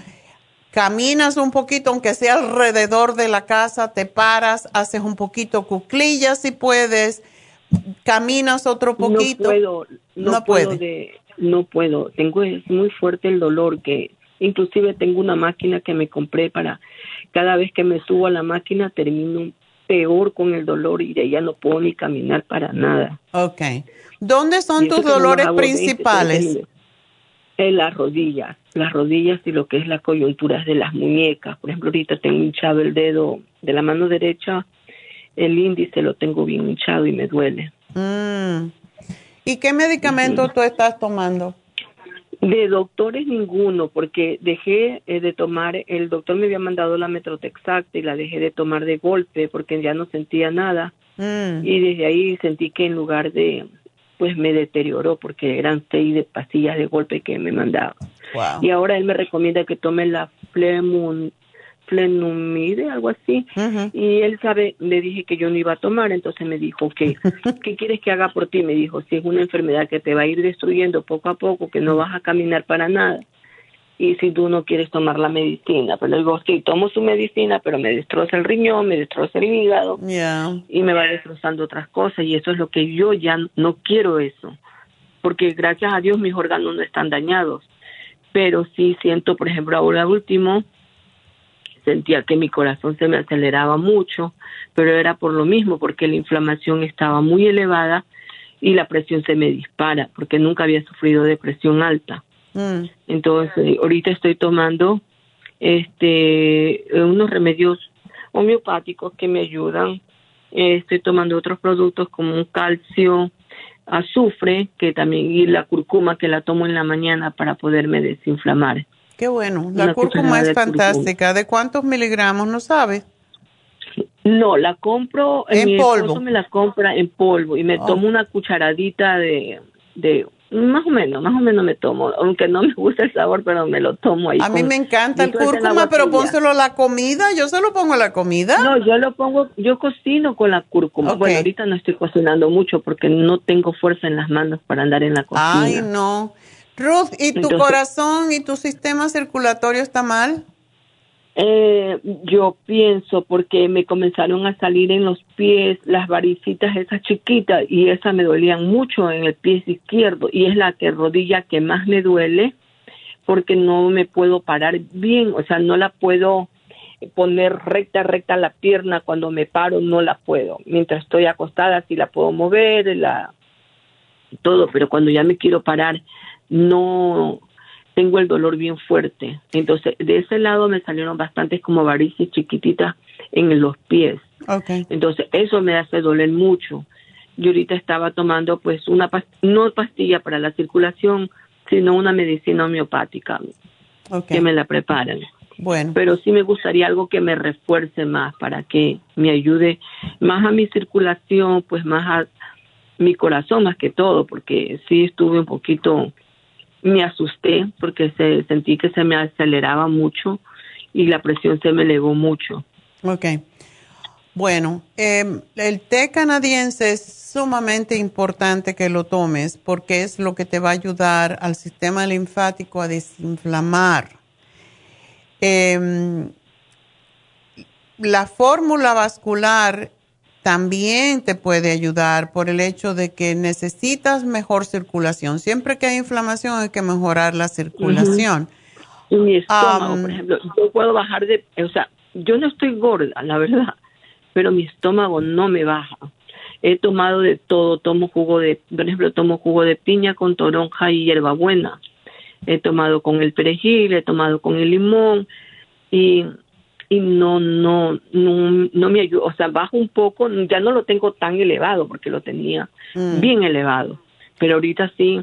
caminas un poquito, aunque sea alrededor de la casa, te paras, haces un poquito cuclillas si puedes, caminas otro poquito. No puedo, no, puedo, no puedo. Tengo es muy fuerte el dolor que inclusive tengo una máquina que me compré para cada vez que me subo a la máquina termino peor con el dolor y de ella no puedo ni caminar para nada. Ok. ¿Dónde son tus dolores principales? en las rodillas, las rodillas y lo que es la coyuntura de las muñecas. Por ejemplo, ahorita tengo hinchado el dedo de la mano derecha, el índice lo tengo bien hinchado y me duele. Mm. ¿Y qué medicamento tú estás tomando? De doctores ninguno, porque dejé eh, de tomar, el doctor me había mandado la Metrotexact y la dejé de tomar de golpe porque ya no sentía nada. Mm. Y desde ahí sentí que en lugar de, pues me deterioró porque eran seis de pastillas de golpe que me mandaba. Y ahora él me recomienda que tome la flemun, flenumide, algo así. Y él sabe, le dije que yo no iba a tomar, entonces me dijo que, ¿qué quieres que haga por ti? Me dijo, si es una enfermedad que te va a ir destruyendo poco a poco, que no vas a caminar para nada y si tú no quieres tomar la medicina. Pero pues digo, sí, tomo su medicina, pero me destroza el riñón, me destroza el hígado y me va destrozando otras cosas y eso es lo que yo ya no quiero eso, porque gracias a Dios mis órganos no están dañados, pero sí siento, por ejemplo, ahora último, sentía que mi corazón se me aceleraba mucho, pero era por lo mismo, porque la inflamación estaba muy elevada y la presión se me dispara, porque nunca había sufrido de presión alta. Mm. Entonces, ahorita estoy tomando este unos remedios homeopáticos que me ayudan. estoy tomando otros productos como un calcio, azufre, que también y la curcuma que la tomo en la mañana para poderme desinflamar. Qué bueno, la cúrcuma es fantástica. ¿De cuántos miligramos no sabes? No, la compro en mi polvo. me la compra en polvo y me Oh. tomo una cucharadita de, de más o menos, más o menos me tomo, aunque no me gusta el sabor, pero me lo tomo ahí. A mí me encanta el cúrcuma, pero pónselo a la comida. Yo se lo pongo a la comida. No, yo lo pongo, yo cocino con la cúrcuma. Bueno, ahorita no estoy cocinando mucho porque no tengo fuerza en las manos para andar en la cocina. Ay, no. Ruth, ¿y tu Entonces- corazón y tu sistema circulatorio está mal? Eh, yo pienso porque me comenzaron a salir en los pies las varicitas esas chiquitas y esas me dolían mucho en el pie izquierdo y es la que rodilla que más me duele porque no me puedo parar bien, o sea, no la puedo poner recta, recta la pierna cuando me paro, no la puedo. Mientras estoy acostada sí la puedo mover, la todo, pero cuando ya me quiero parar no tengo el dolor bien fuerte. Entonces, de ese lado me salieron bastantes como varices chiquititas en los pies. Entonces, eso me hace doler mucho. Yo ahorita estaba tomando pues una no pastilla para la circulación, sino una medicina homeopática que me la preparan. Bueno. Pero sí me gustaría algo que me refuerce más para que me ayude más a mi circulación, pues más a mi corazón más que todo, porque sí estuve un poquito, me asusté porque se, sentí que se me aceleraba mucho y la presión se me elevó mucho. Ok. Bueno, em, el té canadiense es sumamente importante que lo tomes porque es lo que te va a ayudar al sistema linfático a desinflamar. Em, la fórmula vascular también te puede ayudar por el hecho de que necesitas mejor circulación. Siempre que hay inflamación hay que mejorar la circulación. Y mi estómago, por ejemplo, yo puedo bajar de, o sea, yo no estoy gorda, la verdad, pero mi estómago no me baja. He tomado de todo, tomo jugo de, por ejemplo, tomo jugo de piña con toronja y hierbabuena. He tomado con el perejil, he tomado con el limón y y no, no, no, no me ayuda, o sea, bajo un poco, ya no lo tengo tan elevado porque lo tenía mm. bien elevado, pero ahorita sí,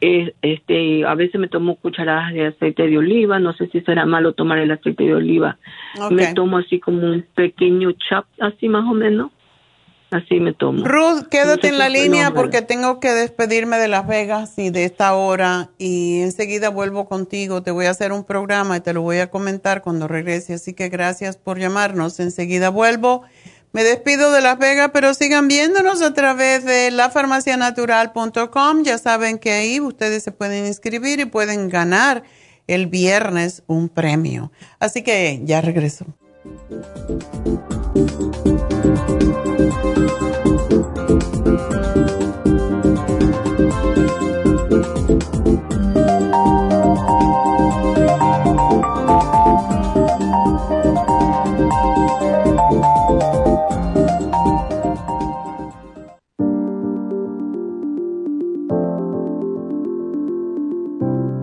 este, a veces me tomo cucharadas de aceite de oliva, no sé si será malo tomar el aceite de oliva, me tomo así como un pequeño chap, así más o menos, Así me tomo. Ruth, quédate en la línea porque tengo que despedirme de Las Vegas y de esta hora y enseguida vuelvo contigo. Te voy a hacer un programa y te lo voy a comentar cuando regrese. Así que gracias por llamarnos. Enseguida vuelvo. Me despido de Las Vegas, pero sigan viéndonos a través de lafarmacianatural.com. Ya saben que ahí ustedes se pueden inscribir y pueden ganar el viernes un premio. Así que ya regreso.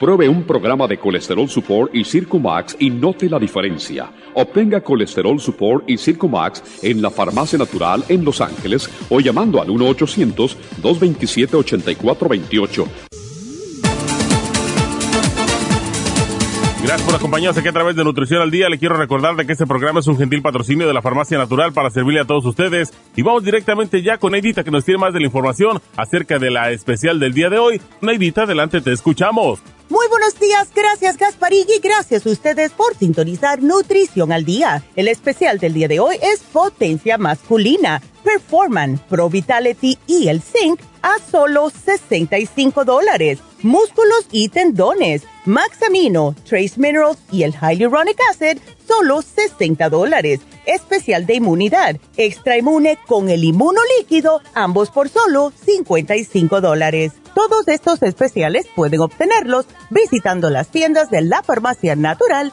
Pruebe un programa de Colesterol Support y Circumax y note la diferencia. Obtenga Colesterol Support y Circumax en la Farmacia Natural en Los Ángeles o llamando al 1-800-227-8428. Gracias por acompañarnos aquí a través de Nutrición al Día. Le quiero recordar de que este programa es un gentil patrocinio de la Farmacia Natural para servirle a todos ustedes. Y vamos directamente ya con Neidita que nos tiene más de la información acerca de la especial del día de hoy. Neidita, adelante, te escuchamos. Muy buenos días, gracias Gasparigi, gracias a ustedes por sintonizar Nutrición al Día. El especial del día de hoy es Potencia Masculina, Performan, Pro Vitality y el Zinc a solo 65 dólares. Músculos y tendones, Max Amino, Trace Minerals y el Hyaluronic Acid, solo 60 dólares. Especial de inmunidad, Extra Inmune con el inmuno líquido, ambos por solo 55 dólares. Todos estos especiales pueden obtenerlos visitando las tiendas de la Farmacia Natural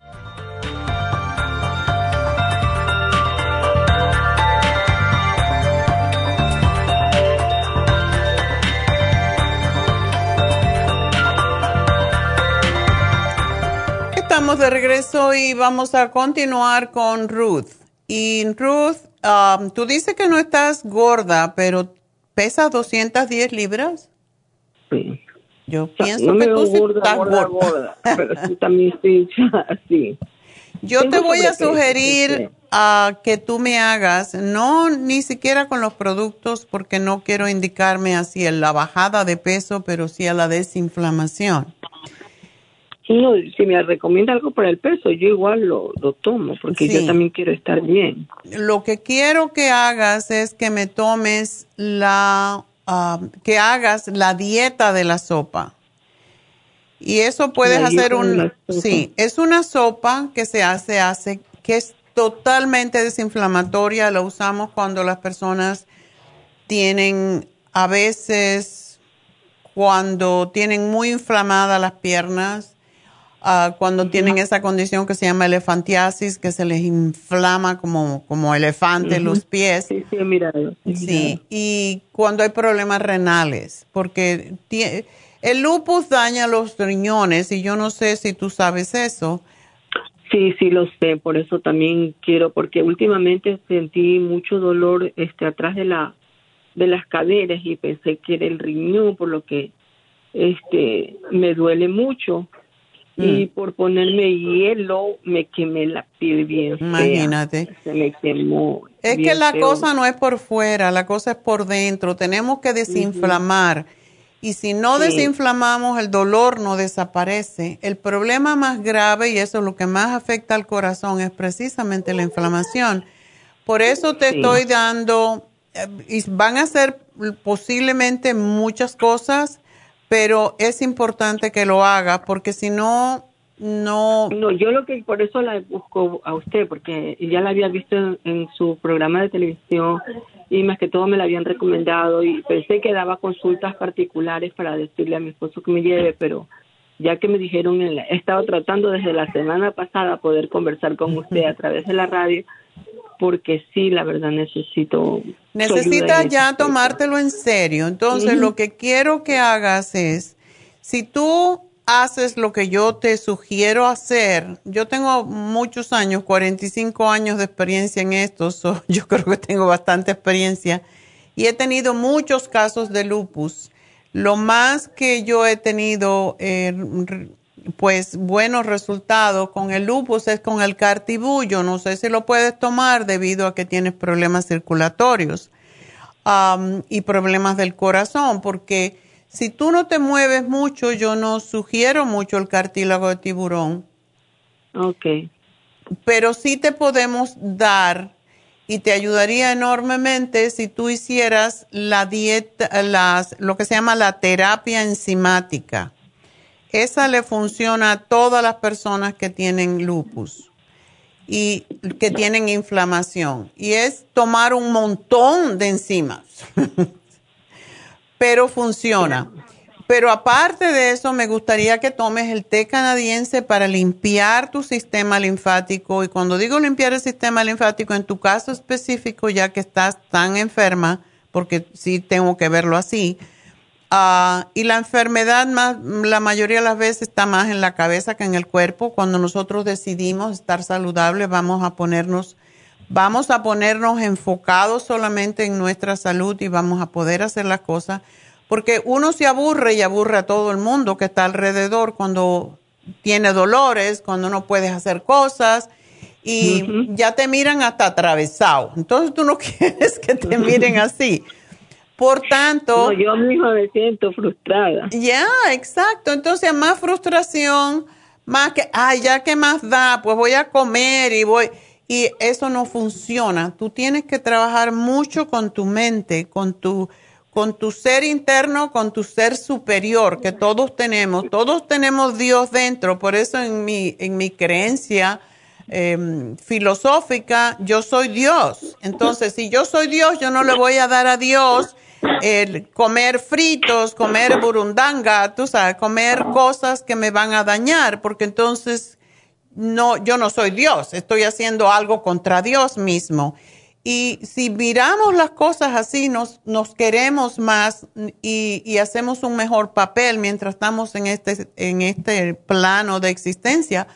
Estamos de regreso y vamos a continuar con Ruth. Y Ruth, um, tú dices que no estás gorda, pero pesas 210 libras. Sí. Yo pienso no que tú sí gorda, estás gorda, pero sí también estoy así. Yo Tengo te voy a sugerir a que tú me hagas, no ni siquiera con los productos, porque no quiero indicarme así en la bajada de peso, pero sí a la desinflamación. No, si me recomienda algo para el peso, yo igual lo, lo tomo, porque Sí. yo también quiero estar bien. Lo que quiero que hagas es que me tomes la, ah, que hagas la dieta de la sopa. Y eso puedes La hacer un, sí, es una sopa que se hace, hace, que es totalmente desinflamatoria. La usamos cuando las personas tienen, a veces, cuando tienen muy inflamadas las piernas, ah, cuando tienen esa condición que se llama elefantiasis, que se les inflama como, como elefante Ujú. los pies. Sí, sí, he mirado. he Sí, mirado. y cuando hay problemas renales, porque el lupus daña los riñones y yo no sé si tú sabes eso. Sí, sí lo sé, por eso también quiero, porque últimamente sentí mucho dolor este atrás de la de las caderas y pensé que era el riñón, por lo que este me duele mucho y Mm. por ponerme hielo me quemé la piel bien fea. Imagínate. Se me quemó. Es que la feo. cosa no es por fuera, la cosa es por dentro. Tenemos que desinflamar. Y si no Sí. desinflamamos, el dolor no desaparece. El problema más grave, y eso es lo que más afecta al corazón, es precisamente la inflamación. Por eso te Sí. estoy dando, eh, y van a ser posiblemente muchas cosas, pero es importante que lo hagas, porque si no, no, No, yo lo que por eso la busco a usted, porque ya la había visto en, en su programa de televisión y más que todo me la habían recomendado y pensé que daba consultas particulares para decirle a mi esposo que me lleve, pero ya que me dijeron, en la- he estado tratando desde la semana pasada poder conversar con usted a través de la radio, porque sí, la verdad necesito. Necesitas ya tomártelo en serio. Entonces, lo que quiero que hagas es, si tú haces lo que yo te sugiero hacer, yo tengo muchos años, 45 años de experiencia en esto, so yo creo que tengo bastante experiencia y he tenido muchos casos de lupus. Lo más que yo he tenido, eh, pues, buenos resultados con el lupus es con el cartibullo. No sé si lo puedes tomar debido a que tienes problemas circulatorios am, y problemas del corazón, porque si tú no te mueves mucho, yo no sugiero mucho el cartílago de tiburón, Ok, pero sí te podemos dar y te ayudaría enormemente si tú hicieras la dieta, las, lo que se llama la terapia enzimática. Esa le funciona a todas las personas que tienen lupus y que tienen inflamación. Y es tomar un montón de enzimas. Pero funciona. Pero aparte de eso, me gustaría que tomes el té canadiense para limpiar tu sistema linfático. Y cuando digo limpiar el sistema linfático, en tu caso específico, ya que estás tan enferma, porque sí tengo que verlo así, Ah, y la enfermedad más, la mayoría de las veces está más en la cabeza que en el cuerpo. Cuando nosotros decidimos estar saludables, vamos a ponernos, vamos a ponernos enfocados solamente en nuestra salud y vamos a poder hacer las cosas. Porque uno se aburre y aburre a todo el mundo que está alrededor cuando tiene dolores, cuando no puedes hacer cosas y ya te miran hasta atravesado. Entonces tú no quieres que te miren así. Por tanto... yo misma me siento frustrada. Ya, exacto. Entonces, más frustración, más que, ay, ya que más da, pues voy a comer y voy... Y eso no funciona. Tú tienes que trabajar mucho con tu mente, con tu, con tu ser interno, con tu ser superior, que todos tenemos. Todos tenemos Dios dentro. Por eso en mi, en mi creencia em, filosófica, yo soy Dios. Entonces, si yo soy Dios, yo no le voy a dar a Dios el comer fritos, comer burundanga, tú sabes, comer cosas que me van a dañar, porque entonces no, yo no soy Dios, estoy haciendo algo contra Dios mismo. Y si miramos las cosas así, nos, nos queremos más y, y, hacemos un mejor papel mientras estamos en este, en este plano de existencia.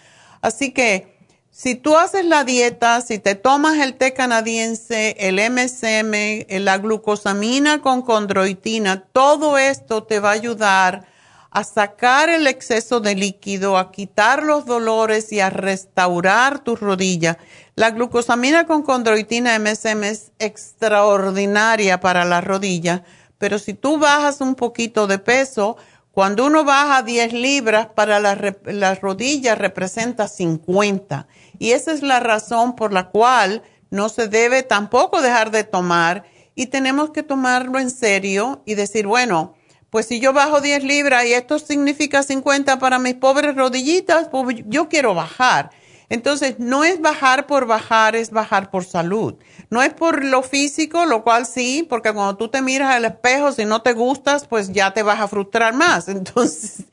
Así que si tú haces la dieta, si te tomas el té canadiense, el MSM, la glucosamina con condroitina, todo esto te va a ayudar a sacar el exceso de líquido, a quitar los dolores y a restaurar tus rodillas. La glucosamina con condroitina MSM es extraordinaria para las rodillas, pero si tú bajas un poquito de peso, cuando uno baja 10 libras para las rodillas representa 50 y esa es la razón por la cual no se debe tampoco dejar de tomar y tenemos que tomarlo en serio y decir, bueno, pues si yo bajo 10 libras y esto significa 50 para mis pobres rodillitas, pues yo quiero bajar. Entonces, no es bajar por bajar, es bajar por salud. No es por lo físico, lo cual sí, porque cuando tú te miras al espejo, si no te gustas, pues ya te vas a frustrar más. Entonces,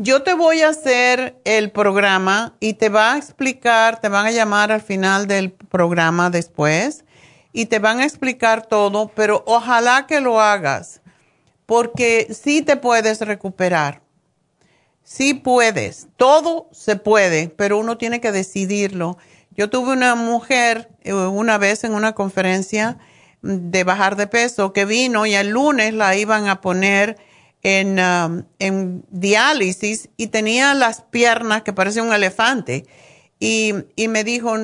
yo te voy a hacer el programa y te va a explicar, te van a llamar al final del programa después y te van a explicar todo, pero ojalá que lo hagas, porque sí te puedes recuperar. Sí puedes, todo se puede, pero uno tiene que decidirlo. Yo tuve una mujer eh, una vez en una conferencia de bajar de peso que vino y el lunes la iban a poner en, um, en diálisis y tenía las piernas que parecía un elefante. Y, y, me dijo,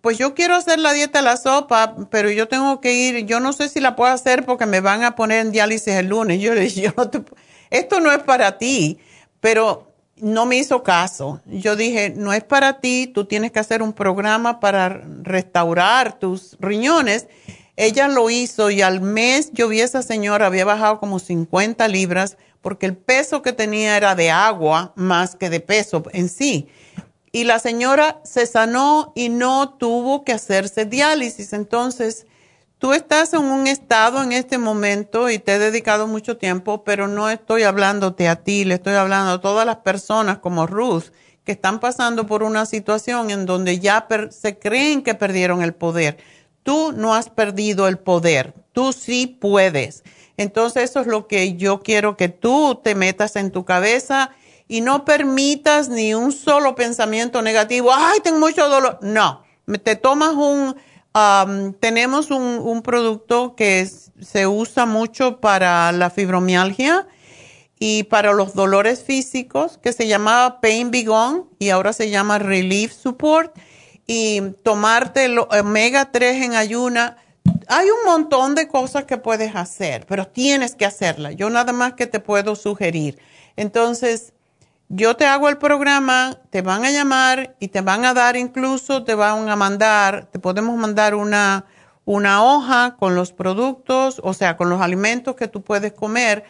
pues yo quiero hacer la dieta de la sopa, pero yo tengo que ir, yo no sé si la puedo hacer porque me van a poner en diálisis el lunes. Yo le dije, esto no es para ti, pero no me hizo caso. Yo dije, no es para ti, tú tienes que hacer un programa para restaurar tus riñones. Ella lo hizo y al mes yo vi a esa señora, había bajado como 50 libras porque el peso que tenía era de agua más que de peso en sí. Y la señora se sanó y no tuvo que hacerse diálisis. Entonces, tú estás en un estado en este momento y te he dedicado mucho tiempo, pero no estoy hablándote a ti, le estoy hablando a todas las personas como Ruth que están pasando por una situación en donde ya se creen que perdieron el poder. Tú no has perdido el poder, tú sí puedes. Entonces eso es lo que yo quiero que tú te metas en tu cabeza y no permitas ni un solo pensamiento negativo, ay, tengo mucho dolor. No, te tomas un, tenemos un, producto que se usa mucho para la fibromialgia y para los dolores físicos que se llamaba Pain Begone y ahora se llama Relief Support y tomarte el omega 3 en ayuna hay un montón de cosas que puedes hacer, pero tienes que hacerla. Yo nada más que te puedo sugerir. Entonces, yo te hago el programa, te van a llamar y te van a dar incluso, te van a mandar, te podemos mandar una, una hoja con los productos, o sea, con los alimentos que tú puedes comer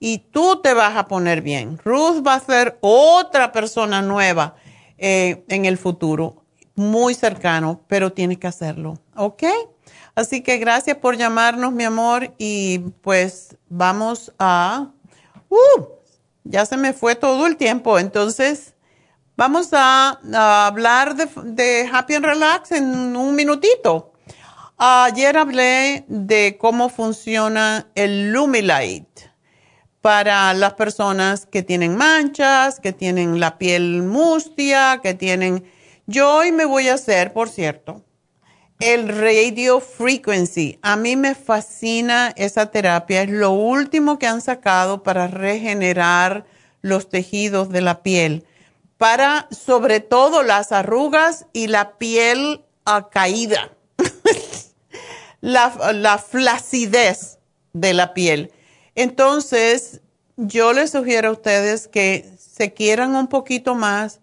y tú te vas a poner bien. Ruth va a ser otra persona nueva eh, en el futuro, muy cercano, pero tienes que hacerlo, ¿ok? Así que gracias por llamarnos, mi amor, y pues vamos a... ¡Uh! Ya se me fue todo el tiempo, entonces vamos a, hablar de, Happy and Relax en un minutito. Ayer hablé de cómo funciona el Lumilight, para las personas que tienen manchas, que tienen la piel mustia, que tienen... Yo hoy me voy a hacer, por cierto, el radio frequency. A mí me fascina esa terapia. Es lo último que han sacado para regenerar los tejidos de la piel. Para sobre todo las arrugas y la piel caída. la, la flacidez de la piel. Entonces, yo les sugiero a ustedes que se quieran un poquito más,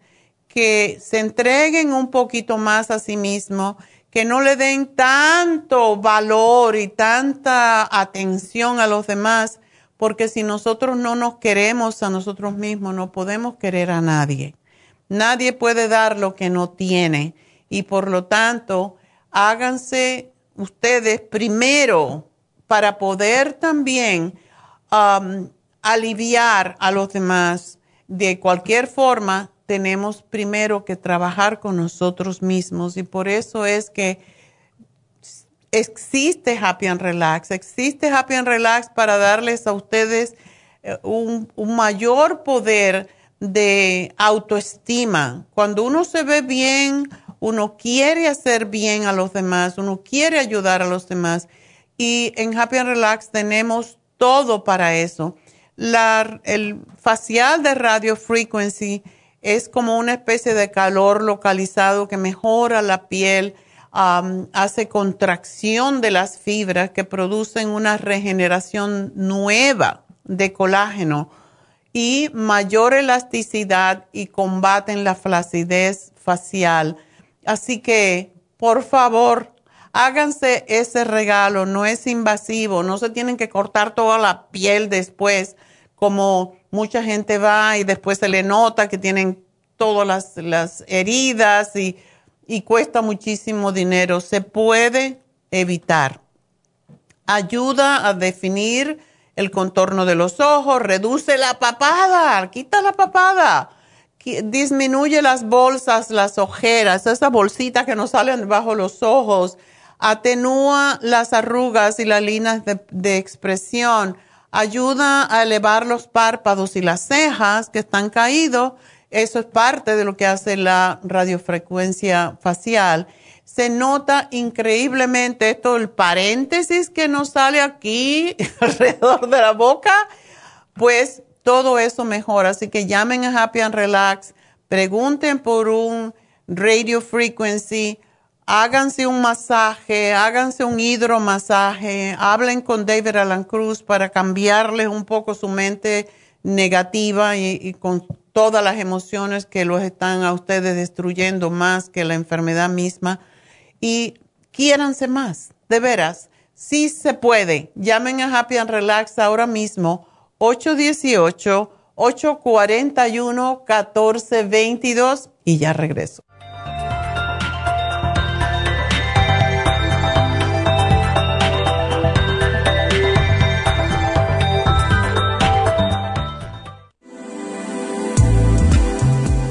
que se entreguen un poquito más a sí mismos que no le den tanto valor y tanta atención a los demás, porque si nosotros no nos queremos a nosotros mismos, no podemos querer a nadie. Nadie puede dar lo que no tiene y por lo tanto, háganse ustedes primero para poder también um, aliviar a los demás de cualquier forma tenemos primero que trabajar con nosotros mismos y por eso es que existe Happy and Relax, existe Happy and Relax para darles a ustedes eh, un, mayor poder de autoestima. Cuando uno se ve bien, uno quiere hacer bien a los demás, uno quiere ayudar a los demás y en Happy and Relax tenemos todo para eso. La, el facial de radio frequency es como una especie de calor localizado que mejora la piel, hace contracción de las fibras que producen una regeneración nueva de colágeno y mayor elasticidad y combaten la flacidez facial. Así que, por favor, háganse ese regalo, no es invasivo, no se tienen que cortar toda la piel después como mucha gente va y después se le nota que tienen todas las, heridas y, y cuesta muchísimo dinero. Se puede evitar. Ayuda a definir el contorno de los ojos, reduce la papada, quita la papada, disminuye las bolsas, las ojeras, esas bolsitas que nos salen bajo los ojos, atenúa las arrugas y las líneas de expresión ayuda a elevar los párpados y las cejas que están caídos. Eso es parte de lo que hace la radiofrecuencia facial. Se nota increíblemente esto, el paréntesis que nos sale aquí alrededor de la boca, pues todo eso mejora. Así que llamen a Happy and Relax, pregunten por un radio frequency háganse un masaje, háganse un hidromasaje, hablen con David Alan Cruz para cambiarles un poco su mente negativa y, con todas las emociones que los están a ustedes destruyendo más que la enfermedad misma. Y quiéranse más, de veras. Sí se puede. Llamen a Happy and Relax ahora mismo, 818-841-1422 y ya regreso.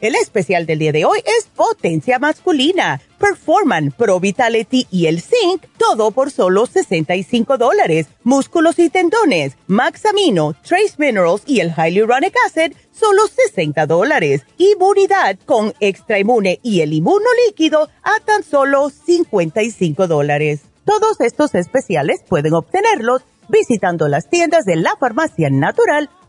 El especial del día de hoy es potencia masculina, Performan, Pro Vitality y el Zinc, todo por solo 65 dólares. Músculos y tendones, Max Amino, Trace Minerals y el Hyaluronic Acid, solo 60 dólares. Inmunidad con Extra Inmune y el Inmuno Líquido a tan solo 55 dólares. Todos estos especiales pueden obtenerlos visitando las tiendas de la farmacia natural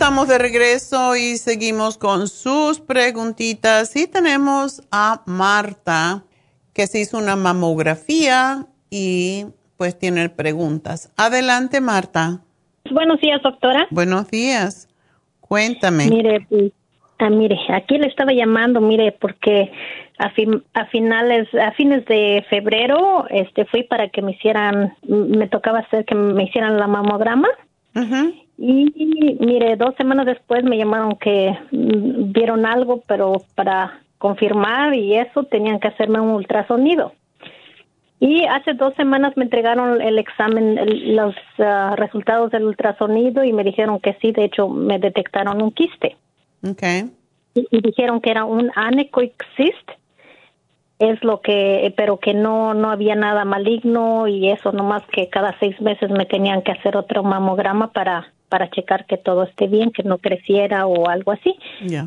Estamos de regreso y seguimos con sus preguntitas. Y tenemos a Marta, que se hizo una mamografía y pues tiene preguntas. Adelante, Marta. Buenos días, doctora. Buenos días. Cuéntame. Mire, pues, ah, mire, aquí le estaba llamando, mire, porque a, a finales, a fines de febrero, este, fui para que me hicieran, me tocaba hacer que me hicieran la mamograma. Y mire, dos semanas después me llamaron que mm, vieron algo, pero para confirmar y eso tenían que hacerme un ultrasonido. Y hace dos semanas me entregaron el examen, los ah, resultados del ultrasonido y me dijeron que sí, de hecho me detectaron un quiste. Okay. Y, dijeron que era un anechoic cyst, es lo que, pero que no, no había nada maligno y eso, nomás que cada seis meses me tenían que hacer otro mamograma para para checar que todo esté bien, que no creciera o algo así,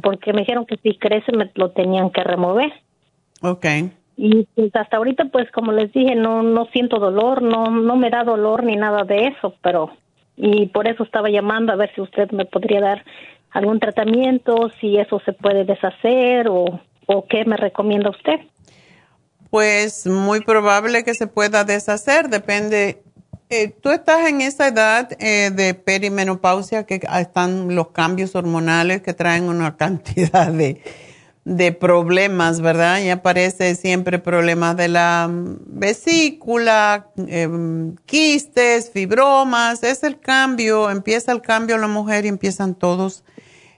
porque me dijeron que si crece me lo tenían que remover. Okay. Y pues hasta ahorita pues como les dije no no siento dolor, no no me da dolor ni nada de eso, pero y por eso estaba llamando a ver si usted me podría dar algún tratamiento, si eso se puede deshacer o o qué me recomienda usted. Pues muy probable que se pueda deshacer, depende eh, tú estás en esa edad eh, de perimenopausia que están los cambios hormonales que traen una cantidad de, de problemas, ¿verdad? Y aparece siempre problemas de la vesícula, em, quistes, fibromas. Es el cambio, empieza el cambio en la mujer y empiezan todos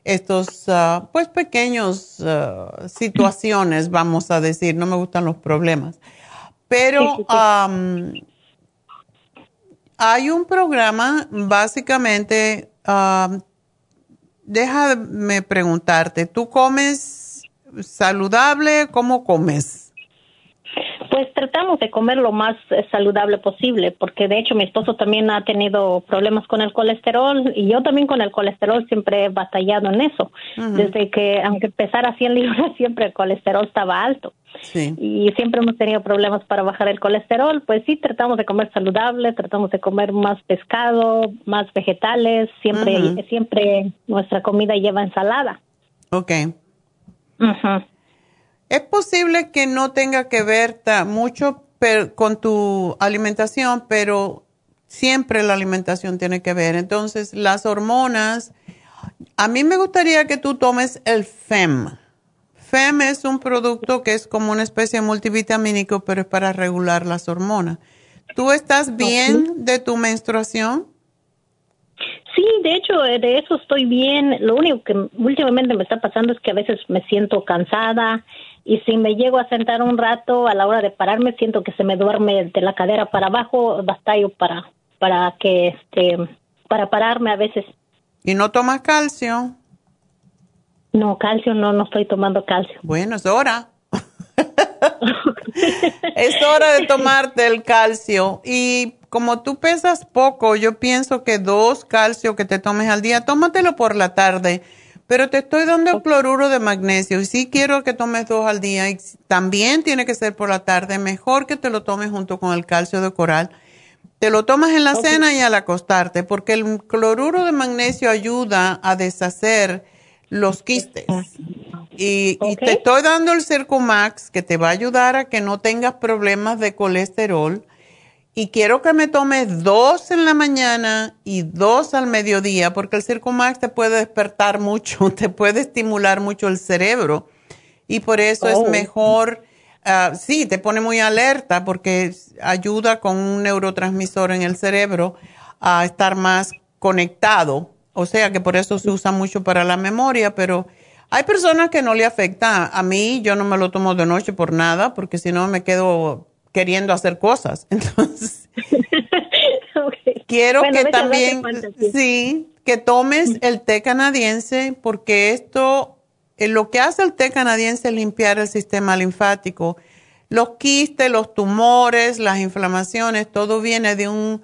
estos, ah, pues, pequeños ah, situaciones, vamos a decir. No me gustan los problemas. Pero hay un programa, básicamente, um, déjame preguntarte, ¿tú comes saludable? ¿Cómo comes? Pues tratamos de comer lo más eh, saludable posible, porque de hecho mi esposo también ha tenido problemas con el colesterol y yo también con el colesterol siempre he batallado en eso. Desde que, aunque pesara 100 libras, siempre el colesterol estaba alto. Y siempre hemos tenido problemas para bajar el colesterol. Pues sí, tratamos de comer saludable, tratamos de comer más pescado, más vegetales. Siempre, siempre nuestra comida lleva ensalada. Ok. Es posible que no tenga que ver mucho con tu alimentación, pero siempre la alimentación tiene que ver. Entonces, las hormonas, a mí me gustaría que tú tomes el FEM. FEM es un producto que es como una especie de multivitamínico, pero es para regular las hormonas. ¿Tú estás bien de tu menstruación? Sí, de hecho, eh, de eso estoy bien. Lo único que últimamente me está pasando es que a veces me siento cansada y si me llego a sentar un rato a la hora de pararme siento que se me duerme de la cadera para abajo, bastallo para para que este para pararme a veces. ¿Y no tomas calcio? No, calcio no, no estoy tomando calcio. Bueno, es hora. es hora de tomarte el calcio y como tú pesas poco, yo pienso que dos calcio que te tomes al día, tómatelo por la tarde pero te estoy dando cloruro de magnesio y sí quiero que tomes dos al día y también tiene que ser por la tarde. Mejor que te lo tomes junto con el calcio de coral. Te lo tomas en la cena y al acostarte porque el cloruro de magnesio ayuda a deshacer los quistes. Y, y te estoy dando el Circumax que te va a ayudar a que no tengas problemas de colesterol y quiero que me tomes dos en la mañana y dos al mediodía, porque el Circumax te puede despertar mucho, te puede estimular mucho el cerebro. Y por eso es oh. mejor, uh, sí, te pone muy alerta porque ayuda con un neurotransmisor en el cerebro a estar más conectado. O sea que por eso se usa mucho para la memoria, pero hay personas que no le afecta. A mí yo no me lo tomo de noche por nada, porque si no me quedo queriendo hacer cosas. Entonces, quiero que también, sí, que tomes el té canadiense porque esto, eh, lo que hace el té canadiense es limpiar el sistema linfático. Los quistes, los tumores, las inflamaciones, todo viene de un,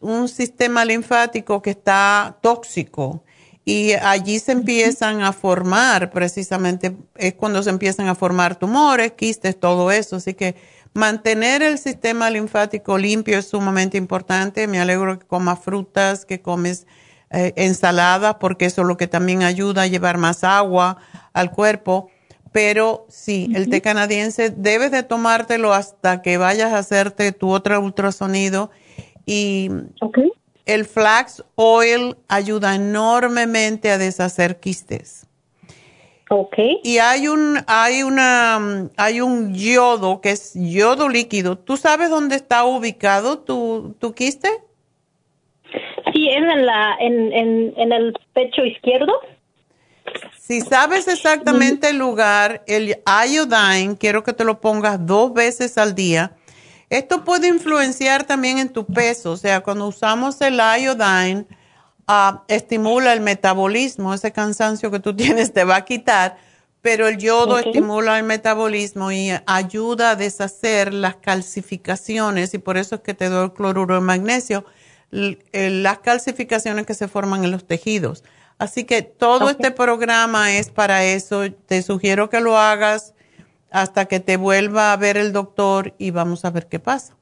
un sistema linfático que está tóxico y allí se empiezan a formar, precisamente es cuando se empiezan a formar tumores, quistes, todo eso. Así que mantener el sistema linfático limpio es sumamente importante. Me alegro que comas frutas, que comes eh, ensaladas, porque eso es lo que también ayuda a llevar más agua al cuerpo. Pero sí, el té canadiense debes de tomártelo hasta que vayas a hacerte tu otro ultrasonido. Y el flax oil ayuda enormemente a deshacer quistes. Ok. Y hay un, hay una, hay un yodo que es yodo líquido. ¿Tú sabes dónde está ubicado tu, tu quiste? Sí, es en la, en, en, en el pecho izquierdo. Si sabes exactamente el lugar, el iodine, quiero que te lo pongas dos veces al día esto puede influenciar también en tu peso, o sea, cuando usamos el iodine, estimula el metabolismo, ese cansancio que tú tienes te va a quitar, pero el yodo estimula el metabolismo y ayuda a deshacer las calcificaciones y por eso es que te doy el cloruro de magnesio, las calcificaciones que se forman en los tejidos. Así que todo este programa es para eso. Te sugiero que lo hagas hasta que te vuelva a ver el doctor y vamos a ver qué pasa.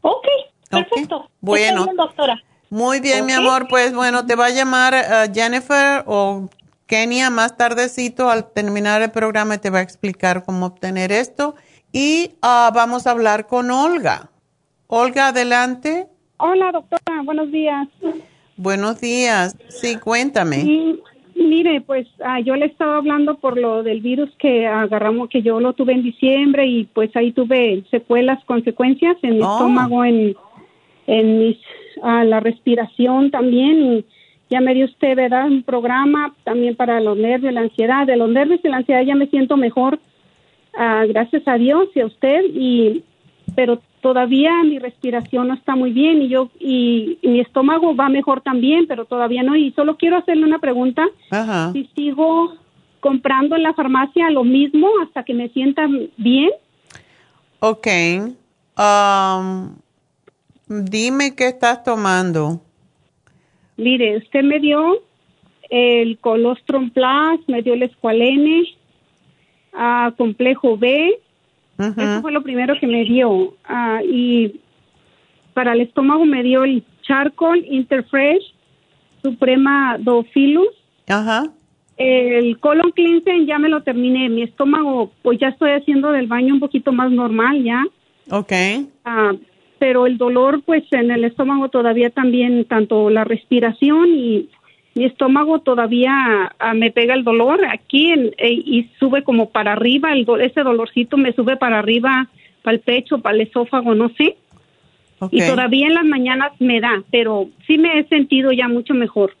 Ok, perfecto. Bueno, doctora. Muy bien, mi amor. Pues bueno, te va a llamar uh, Jennifer o Kenia más tardecito al terminar el programa y te va a explicar cómo obtener esto. Y uh, vamos a hablar con Olga. Olga, adelante. Hola, doctora. Buenos días. Buenos días. Sí, cuéntame. Mire, pues ah, yo le estaba hablando por lo del virus que agarramos, que yo lo tuve en diciembre y pues ahí tuve secuelas, consecuencias en mi oh. estómago, en, en mis, ah, la respiración también y ya me dio usted, ¿verdad? Un programa también para los nervios, la ansiedad. De los nervios y la ansiedad ya me siento mejor, ah, gracias a Dios y a usted y pero todavía mi respiración no está muy bien y yo y, mi estómago va mejor también, pero todavía no. Y solo quiero hacerle una pregunta. Si sigo comprando en la farmacia lo mismo hasta que me sienta bien. Ok. Um, dime qué estás tomando. Mire, usted me dio el colostrum plus, me dio el escualene, uh, complejo B, eso fue lo primero que me dio. Ah, y para el estómago me dio el Charcoal Interfresh Suprema Dofilus. Ajá. El colon cleansing ya me lo terminé. Mi estómago, pues ya estoy haciendo del baño un poquito más normal ya. Ok. Pero el dolor, pues en el estómago todavía también, tanto la respiración y mi estómago todavía ah, me pega el dolor aquí eh, y sube como para arriba, el, ese dolorcito me sube para arriba, para el pecho, para el esófago, no sé. Y todavía en las mañanas me da, pero sí me he sentido ya mucho mejor.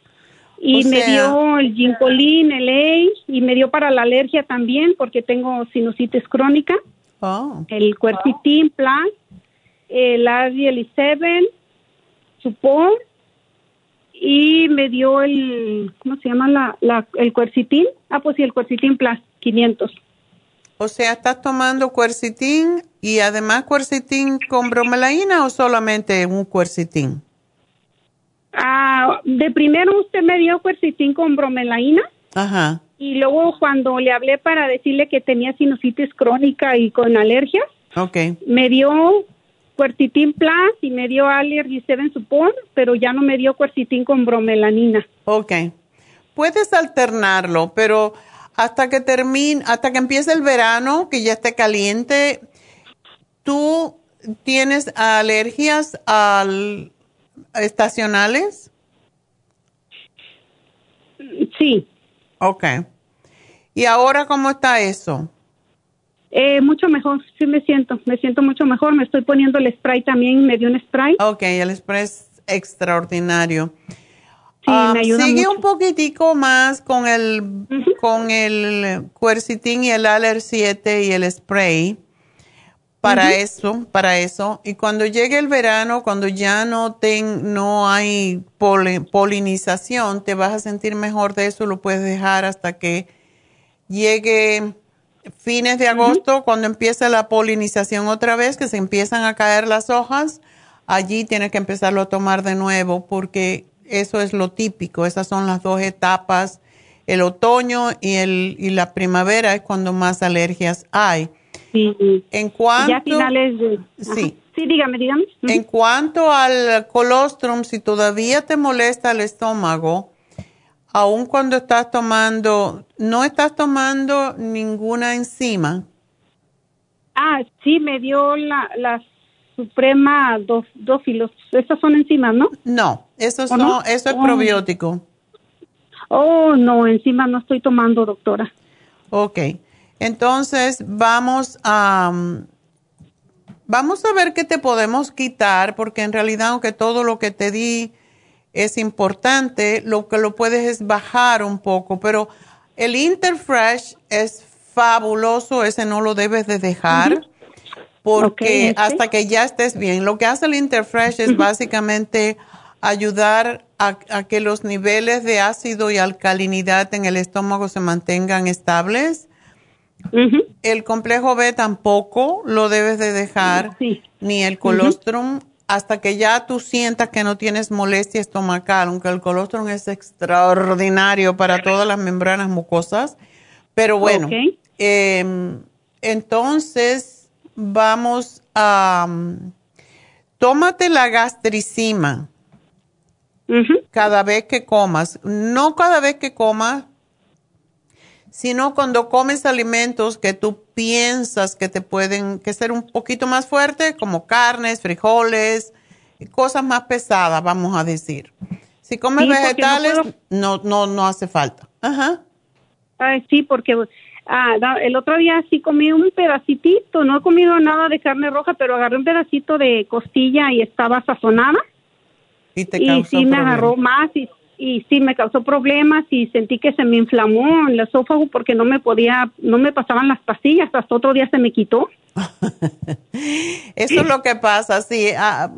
Y me dio el ginkolin, el A, y me dio para la alergia también, porque tengo sinusitis crónica. Oh. El Quercetin Plus, el Ariel 7, Support, y me dio el, ¿cómo se llama? La, la, el cuercitín. Ah, pues sí, el cuercitín plus 500. O sea, ¿estás tomando cuercitín y además cuercitín con bromelaína o solamente un cuercitín? Ah, de primero usted me dio cuercitín con bromelaína. Ajá. Y luego cuando le hablé para decirle que tenía sinusitis crónica y con alergias, okay. me dio Cuercitín Plus y me dio Allergy 7 Support, pero ya no me dio cuercitín con bromelanina. Ok. Puedes alternarlo, pero hasta que termine, hasta que empiece el verano, que ya esté caliente, ¿tú tienes alergias al, estacionales? Sí. Ok. ¿Y ahora cómo está eso? Eh, mucho mejor, sí me siento, me siento mucho mejor. Me estoy poniendo el spray también, me dio un spray. Ok, el spray es extraordinario. Sí, me um, ayuda Sigue un poquitico más con el, con el cuercitín y el Aller 7 y el spray para eso, para eso. Y cuando llegue el verano, cuando ya no, ten, no hay polinización, te vas a sentir mejor de eso, lo puedes dejar hasta que llegue fines de agosto, cuando empieza la polinización otra vez, que se empiezan a caer las hojas, allí tienes que empezarlo a tomar de nuevo porque eso es lo típico, esas son las dos etapas. El otoño y, el, y la primavera es cuando más alergias hay. Sí. En cuanto, ya finales de... Sí. Sí, dígame, dígame. En cuanto al colostrum, si todavía te molesta el estómago, aun cuando estás tomando, no estás tomando ninguna enzima. Ah, sí, me dio la, la Suprema dos, dos filos. Esas son enzimas, ¿no? No, eso, son, eso es oh. probiótico. Oh, no, encima no estoy tomando, doctora. Ok, entonces vamos a... Vamos a ver qué te podemos quitar, porque en realidad, aunque todo lo que te di es importante, lo que lo puedes es bajar un poco, pero el Interfresh es fabuloso, ese no lo debes de dejar, porque hasta que ya estés bien. Lo que hace el Interfresh es básicamente ayudar a, que los niveles de ácido y alcalinidad en el estómago se mantengan estables. El complejo B tampoco lo debes de dejar, ni el colostrum hasta que ya tú sientas que no tienes molestia estomacal, aunque el colostrum es extraordinario para todas las membranas mucosas. Pero bueno, em, entonces vamos a... tómate la gastricima cada vez que comas. No cada vez que comas, sino cuando comes alimentos que tú piensas que te pueden que ser un poquito más fuertes, como carnes, frijoles, cosas más pesadas, vamos a decir. Si comes vegetales, no, no, no, hace falta. Ajá. Ay, sí, porque ah, el otro día sí comí un pedacito, no he comido nada de carne roja, pero agarré un pedacito de costilla y estaba sazonada. Y, te y sí me agarró más y y sí me causó problemas y sentí que se me inflamó el esófago porque no me podía, no me pasaban las pastillas, hasta otro día se me quitó. Eso es lo que pasa, sí. Ah,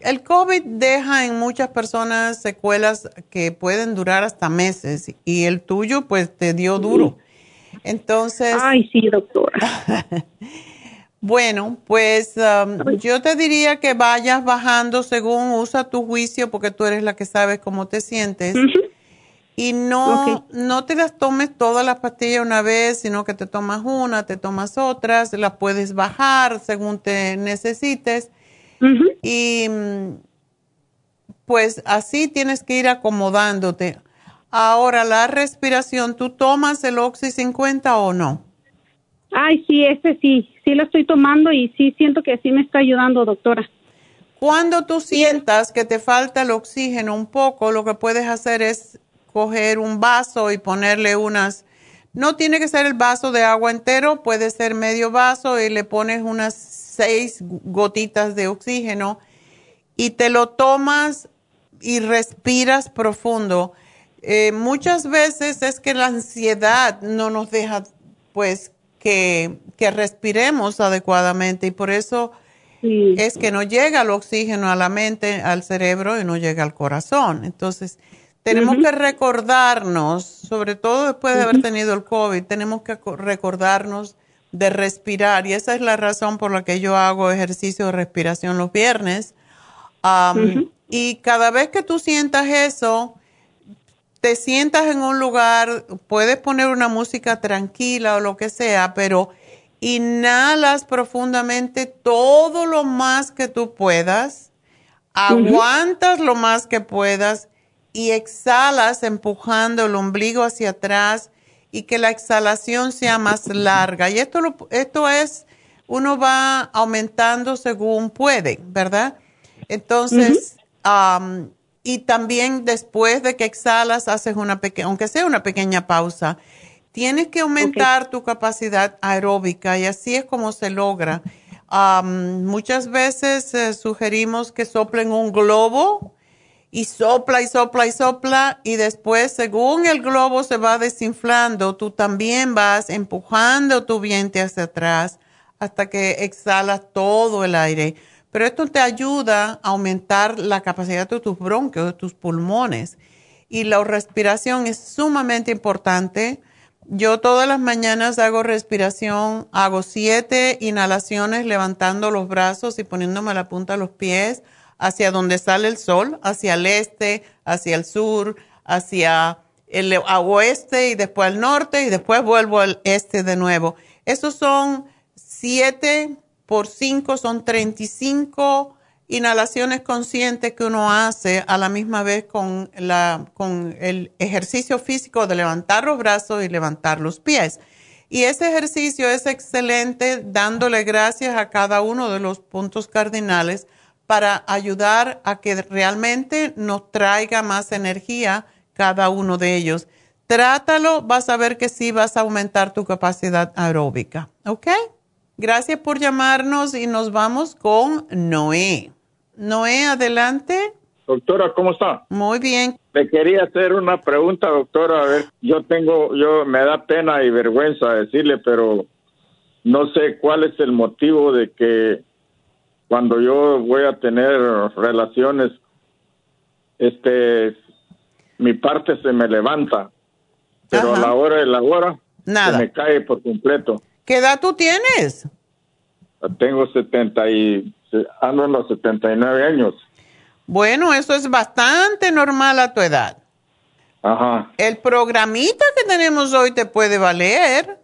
el COVID deja en muchas personas secuelas que pueden durar hasta meses y el tuyo pues te dio duro. Entonces... Ay, sí, doctora. Bueno, pues um, yo te diría que vayas bajando según usa tu juicio, porque tú eres la que sabes cómo te sientes. Y no, no te las tomes todas las pastillas una vez, sino que te tomas una, te tomas otras, las puedes bajar según te necesites. Y mm, pues así tienes que ir acomodándote. Ahora, la respiración, ¿tú tomas el Oxy 50 o no? Ay, sí, ese sí, sí lo estoy tomando y sí siento que sí me está ayudando, doctora. Cuando tú sientas que te falta el oxígeno un poco, lo que puedes hacer es coger un vaso y ponerle unas, no tiene que ser el vaso de agua entero, puede ser medio vaso y le pones unas seis gotitas de oxígeno y te lo tomas y respiras profundo. Eh, muchas veces es que la ansiedad no nos deja pues que, respiremos adecuadamente y por eso es que no llega el oxígeno a la mente, al cerebro y no llega al corazón. Entonces, tenemos que recordarnos, sobre todo después de haber tenido el COVID, tenemos que recordarnos de respirar. Y esa es la razón por la que yo hago ejercicio de respiración los viernes. Y cada vez que tú sientas eso, te sientas en un lugar, puedes poner una música tranquila o lo que sea, pero inhalas profundamente todo lo más que tú puedas, aguantas lo más que puedas y exhalas empujando el ombligo hacia atrás y que la exhalación sea más larga. Y esto, esto es, uno va aumentando según puede, ¿verdad? Entonces, y también después de que exhalas, haces una pequeña, aunque sea una pequeña pausa. Tienes que aumentar tu capacidad aeróbica y así es como se logra. muchas veces eh, sugerimos que soplen un globo y sopla y sopla y sopla y después según el globo se va desinflando, tú también vas empujando tu vientre hacia atrás hasta que exhalas todo el aire. Pero esto te ayuda a aumentar la capacidad de tus bronquios, de tus pulmones. Y la respiración es sumamente importante. Yo todas las mañanas hago respiración, hago siete inhalaciones levantando los brazos y poniéndome la punta de los pies hacia donde sale el sol, hacia el este, hacia el sur, hacia el oeste y después al norte y después vuelvo al este de nuevo. Esos son 7 por 5, son 35 inhalaciones conscientes que uno hace a la misma vez con, la, con el ejercicio físico de levantar los brazos y levantar los pies. Y ese ejercicio es excelente dándole gracias a cada uno de los puntos cardinales para ayudar a que realmente nos traiga más energía cada uno de ellos. Trátalo, vas a ver que sí vas a aumentar tu capacidad aeróbica. ¿Ok? Gracias por llamarnos y nos vamos con Noé. Noé, adelante. Doctora, ¿cómo está? Muy bien. Le quería hacer una pregunta, doctora. A ver, yo tengo, yo me da pena y vergüenza decirle, pero no sé cuál es el motivo de que cuando yo voy a tener relaciones, este, mi parte se me levanta, pero a la hora de la hora Nada. se me cae por completo. ¿Qué edad tú tienes? Tengo 70 y ando en los 79 años. Bueno, eso es bastante normal a tu edad. Ajá. El programita que tenemos hoy te puede valer.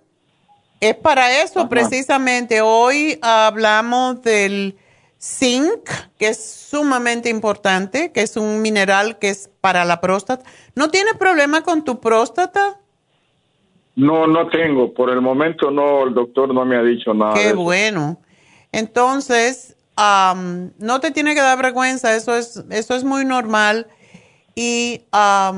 Es para eso precisamente. Hoy hablamos del zinc, que es sumamente importante, que es un mineral que es para la próstata. ¿No tienes problema con tu próstata? No, no tengo. Por el momento no, el doctor no me ha dicho nada. Qué bueno. Entonces, no te tiene que dar vergüenza, eso es, eso es muy normal. Y a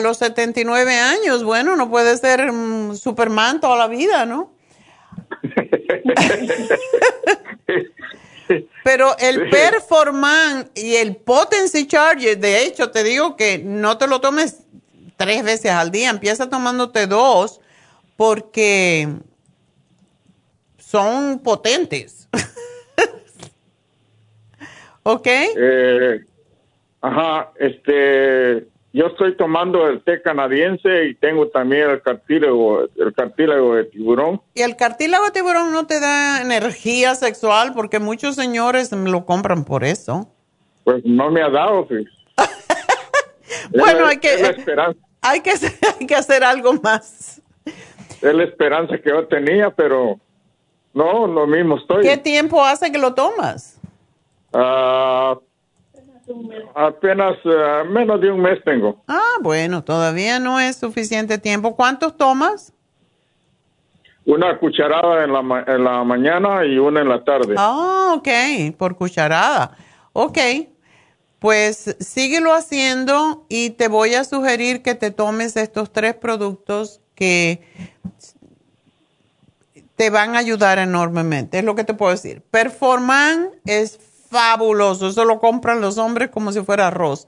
los 79 años, bueno, no puede ser Superman toda la vida, ¿no? Pero el Performan y el Potency Charger, de hecho, te digo que no te lo tomes tres veces al día, empieza tomándote dos porque son potentes. ¿Ok? Eh, ajá, este, yo estoy tomando el té canadiense y tengo también el cartílago, el cartílago de tiburón. ¿Y el cartílago de tiburón no te da energía sexual? Porque muchos señores lo compran por eso. Pues no me ha dado, pues. bueno, hay que, hay, que, hay que hacer algo más. Es la esperanza que yo tenía, pero no, lo mismo estoy. ¿Qué tiempo hace que lo tomas? Ah, apenas ah, menos de un mes tengo. Ah, bueno, todavía no es suficiente tiempo. ¿Cuántos tomas? Una cucharada en la, en la mañana y una en la tarde. Ah, ok, por cucharada. Ok, pues síguelo haciendo y te voy a sugerir que te tomes estos tres productos que te van a ayudar enormemente. Es lo que te puedo decir. Performan es fabuloso. Eso lo compran los hombres como si fuera arroz.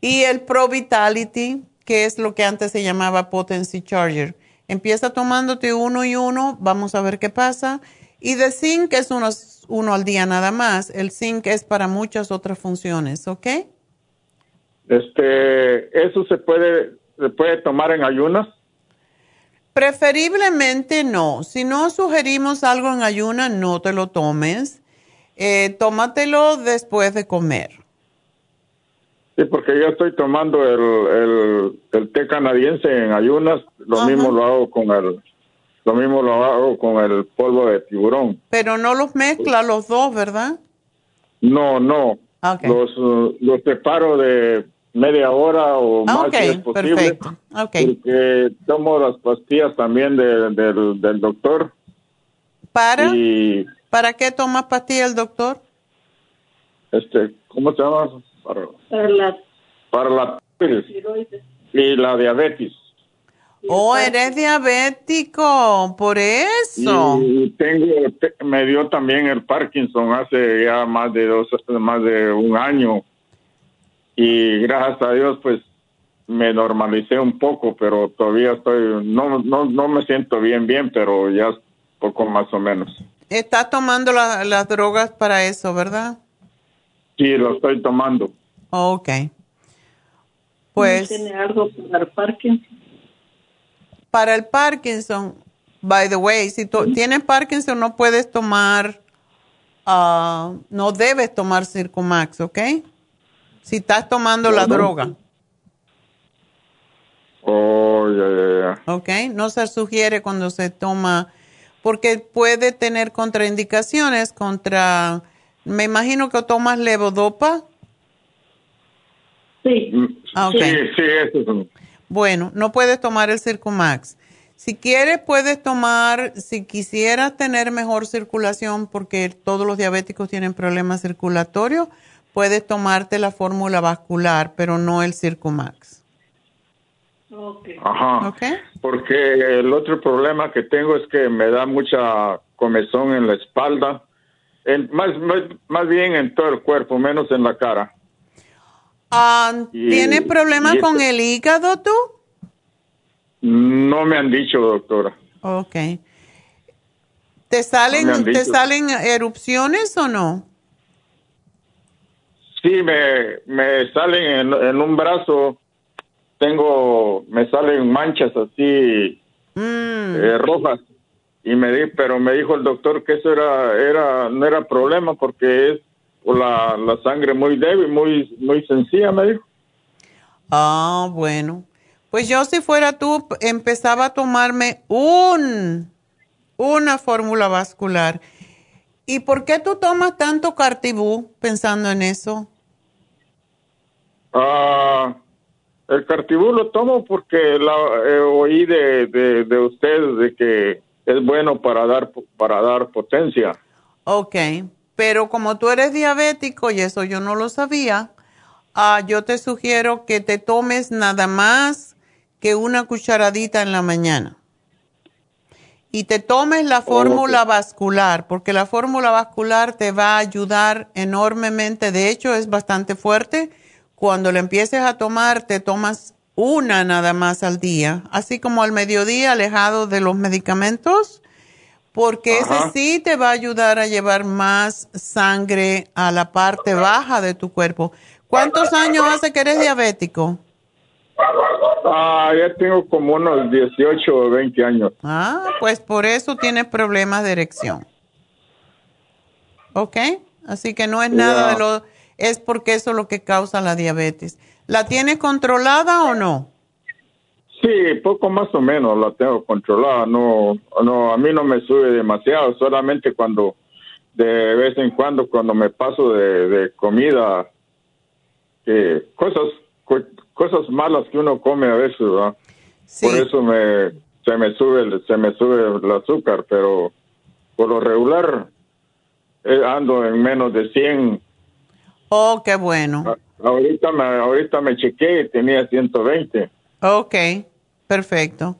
Y el Pro Vitality, que es lo que antes se llamaba Potency Charger. Empieza tomándote uno y uno, vamos a ver qué pasa. Y de zinc es uno, uno al día nada más. El zinc es para muchas otras funciones, ¿ok? Este, ¿eso se puede, se puede tomar en ayunas? Preferiblemente no. Si no sugerimos algo en ayunas, no te lo tomes eh, tómatelo después de comer. Sí, porque yo estoy tomando el, el, té canadiense en ayunas, lo mismo lo hago con el lo mismo lo hago con el polvo de tiburón. Pero no los mezcla los dos, ¿verdad? No, no. Los, los separo de media hora o más si es posible. Perfecto. Porque tomo las pastillas también del, del doctor. ¿Para? Y ¿Para qué tomas pastillas el doctor? Este, ¿cómo se llama? Para, la para la y la diabetes. Oh, eres diabético, por eso. Y tengo, me dio también el Parkinson hace ya más de dos, más de un año. Y gracias a Dios, pues me normalicé un poco, pero todavía estoy, no, no, no me siento bien, bien, pero ya poco más o menos. Está tomando las drogas para eso, ¿verdad? Sí, lo estoy tomando. Ok. Pues. ¿Tiene algo para el Parkinson? Para el Parkinson, by the way, si tienes Parkinson no puedes tomar, uh, no debes tomar Circumax, ¿ok? Si estás tomando la droga. Oh, ya, ya, ya. Ok, no se sugiere cuando se toma, porque puede tener contraindicaciones contra, me imagino que tomas levodopa. Sí. Ah, sí, sí, eso es. Bueno, no puedes tomar el Circumax. Si quieres, puedes tomar, si quisieras tener mejor circulación, porque todos los diabéticos tienen problemas circulatorios, puedes tomarte la fórmula vascular, pero no el Circumax. Ajá. Porque el otro problema que tengo es que me da mucha comezón en la espalda, más, más, bien en todo el cuerpo, menos en la cara. Ah, ¿Tienes problemas con el hígado tú? No me han dicho, doctora. Ok. ¿Te salen, ¿te salen erupciones o no? Sí, me, me salen en, un brazo, tengo, me salen manchas así mm. eh, rojas y me di, pero me dijo el doctor que eso era, era, no era problema porque es la, la sangre muy débil, muy, muy sencilla, me dijo. Ah, bueno. Pues yo si fuera tú, empezaba a tomarme un, una fórmula vascular. ¿Y por qué tú tomas tanto cartibú pensando en eso? Ah, el cartibú lo tomo porque la, eh, oí de, de, de ustedes de que es bueno para dar, para dar potencia. Ok, pero como tú eres diabético y eso yo no lo sabía, ah, yo te sugiero que te tomes nada más que una cucharadita en la mañana. Y te tomes la fórmula vascular, porque la fórmula vascular te va a ayudar enormemente. De hecho, es bastante fuerte. Cuando la empieces a tomar, te tomas una nada más al día, así como al mediodía, alejado de los medicamentos, porque ese sí te va a ayudar a llevar más sangre a la parte baja de tu cuerpo. ¿Cuántos años hace que eres diabético? Ah, ya tengo como unos 18 o 20 años. Ah, pues por eso tienes problemas de erección. ¿Ok? Así que no es nada de lo... Es porque eso es lo que causa la diabetes. ¿La tienes controlada o no? Sí, poco más o menos la tengo controlada. No, no, a mí no me sube demasiado, solamente cuando, de vez en cuando, cuando me paso de, de comida, eh, cosas cosas malas que uno come a veces, ¿verdad? Por eso me, se me sube se me sube el azúcar, pero por lo regular eh, ando en menos de 100. Oh, qué bueno. ahorita me ahorita me chequeé y tenía 120. Ok, perfecto.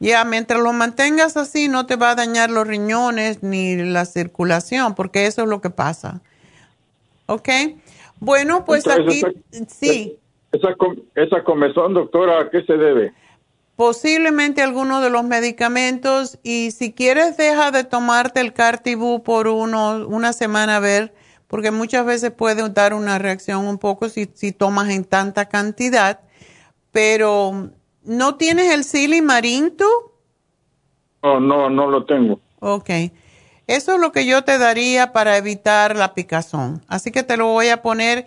Ya, mientras lo mantengas así, no te va a dañar los riñones ni la circulación, porque eso es lo que pasa. ¿Ok? Bueno, pues aquí, sí. Esa, esa comezón, doctora, ¿a qué se debe? Posiblemente alguno de los medicamentos y si quieres deja de tomarte el Cartibú por uno, una semana a ver, porque muchas veces puede dar una reacción un poco si, si tomas en tanta cantidad, pero ¿no tienes el silimarín tú? No, no, no lo tengo. Ok. Eso es lo que yo te daría para evitar la picazón. Así que te lo voy a poner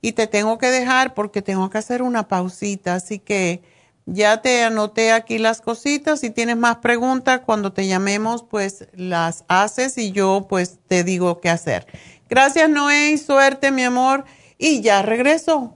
y te tengo que dejar porque tengo que hacer una pausita. Así que ya te anoté aquí las cositas. Si tienes más preguntas, cuando te llamemos, pues las haces y yo pues te digo qué hacer. Gracias Noé y suerte mi amor. Y ya regreso.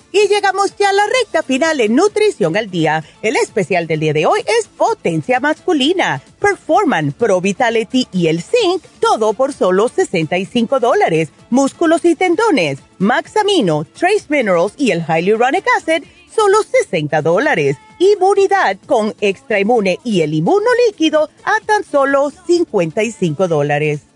Y llegamos ya a la recta final en Nutrición al Día. El especial del día de hoy es Potencia Masculina, Performan, Pro Vitality y el Zinc, todo por solo 65 dólares. Músculos y tendones, Max Amino, Trace Minerals y el Hyaluronic Acid, solo 60 dólares inmunidad con extra inmune y el inmuno líquido a tan solo 55 dólares.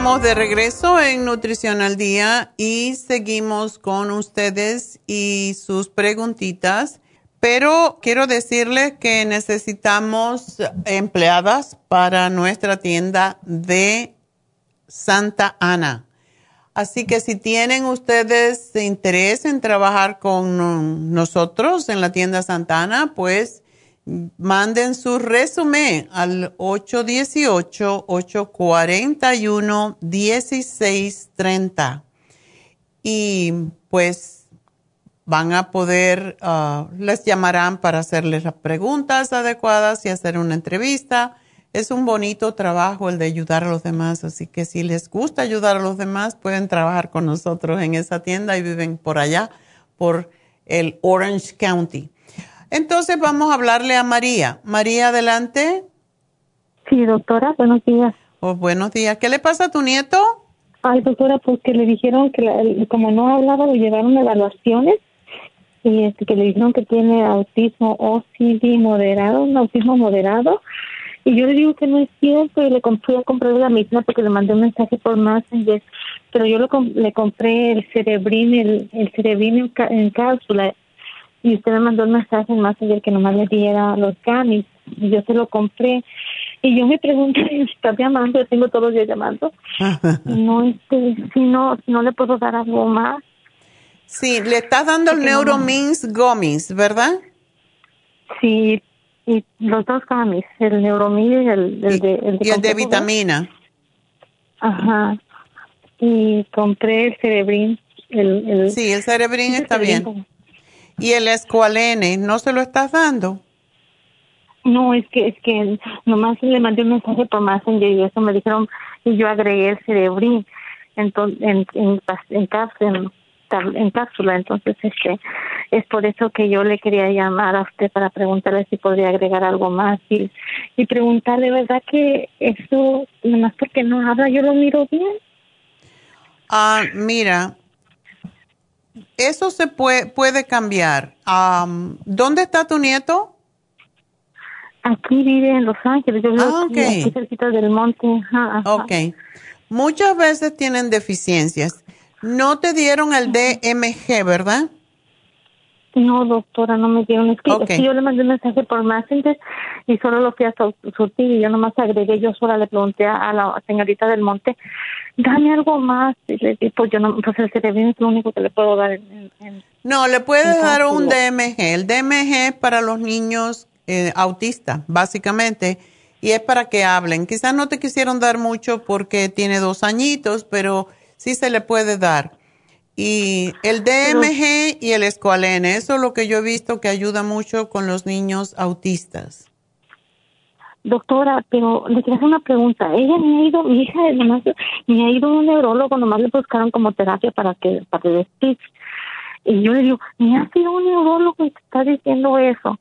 Estamos de regreso en Nutrición al Día y seguimos con ustedes y sus preguntitas. Pero quiero decirles que necesitamos empleadas para nuestra tienda de Santa Ana. Así que si tienen ustedes interés en trabajar con nosotros en la tienda Santa Ana, pues manden su resumen al 818-841-1630. Y pues van a poder, ah, les llamarán para hacerles las preguntas adecuadas y hacer una entrevista. Es un bonito trabajo el de ayudar a los demás, así que si les gusta ayudar a los demás, pueden trabajar con nosotros en esa tienda y viven por allá, por el Orange County. Entonces vamos a hablarle a María. María, adelante. Sí, doctora, buenos días. Oh, buenos días. ¿Qué le pasa a tu nieto? Ay, doctora, porque pues le dijeron que como no hablaba, lo llevaron a evaluaciones y este, que le dijeron que tiene autismo OCD moderado, un autismo moderado. Y yo le digo que no es cierto y le compré a comprar la misma porque le mandé un mensaje por Messenger, pero yo le compré el cerebrín, el, el cerebrín en, cápsula y usted me mandó un mensaje en Messenger que nomás le diera los camis y yo se lo compré. Y yo me pregunto, ¿está llamando? Yo tengo todos los días llamando. no, este, si no, si no le puedo dar algo más. Sí, le estás dando el Neuromins Gummies, ¿verdad? Sí, y los dos gummies, el Neuromins y el, de, el de, y el de vitamina. Ajá. Y compré el Cerebrin. El, el sí, el Cerebrin está bien. ¿Y el Escualene, no se lo estás dando? No, es que es que nomás le mandé un mensaje por Messenger y eso me dijeron y yo agregué el Cerebrin entonces en en, en, en, en cápsula. Entonces, este, es por eso que yo le quería llamar a usted para preguntarle si podría agregar algo más y, y preguntarle, ¿verdad que eso, nomás porque no habla, yo lo miro bien? Ah, mira, eso se puede, puede cambiar. ¿Dónde está tu nieto? Aquí vive en Los Ángeles, yo vivo ah, aquí cerquita del monte. Ok. Muchas veces tienen deficiencias. No te dieron el DMG, ¿verdad? No, doctora, no me dieron. Es que, yo le mandé un mensaje por Messenger y solo lo fui a surtir y yo nomás agregué, yo sola le pregunté a la señorita del monte, dame algo más. Y le dije, pues yo no, pues el cerebro es lo único que le puedo dar. No, le puedes dar un DMG. El DMG es para los niños eh, autistas, básicamente, y es para que hablen. Quizás no te quisieron dar mucho porque tiene dos añitos, pero sí se le puede dar. Y el DMG y el escualene, eso es lo que yo he visto que ayuda mucho con los niños autistas. Doctora, pero le quiero hacer una pregunta. Ella me ha ido, mi hija nomás, me ha ido a un neurólogo, nomás le buscaron como terapia para que, para el speech. Y yo le digo, me ha sido un neurólogo te está diciendo eso.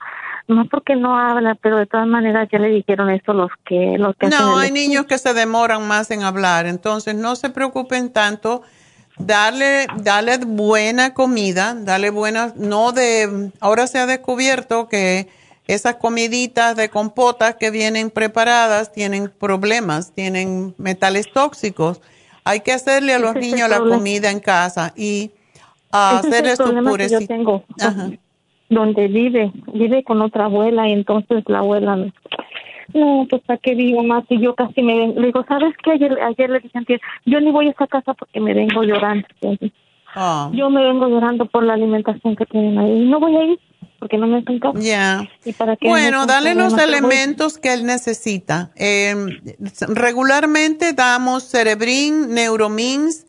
No porque no habla, pero de todas maneras ya le dijeron eso los que... Los que no, hay niños que se demoran más en hablar, entonces no se preocupen tanto. Darle, darle buena comida, darle buena, no de, ahora se ha descubierto que esas comiditas de compotas que vienen preparadas tienen problemas, tienen metales tóxicos. Hay que hacerle a los niños la comida en casa y hacer es el yo tengo, donde vive, vive con otra abuela y entonces la abuela no, pues para qué digo más y yo casi me vengo, le digo, ¿sabes qué? Ayer, ayer le dije yo ni voy a esa casa porque me vengo llorando. Ah. Yo me vengo llorando por la alimentación que tienen ahí y no voy a ir porque no me hacen Ya. Bueno, dale los elementos que él necesita. Eh, regularmente damos Cerebrin, Neuromins,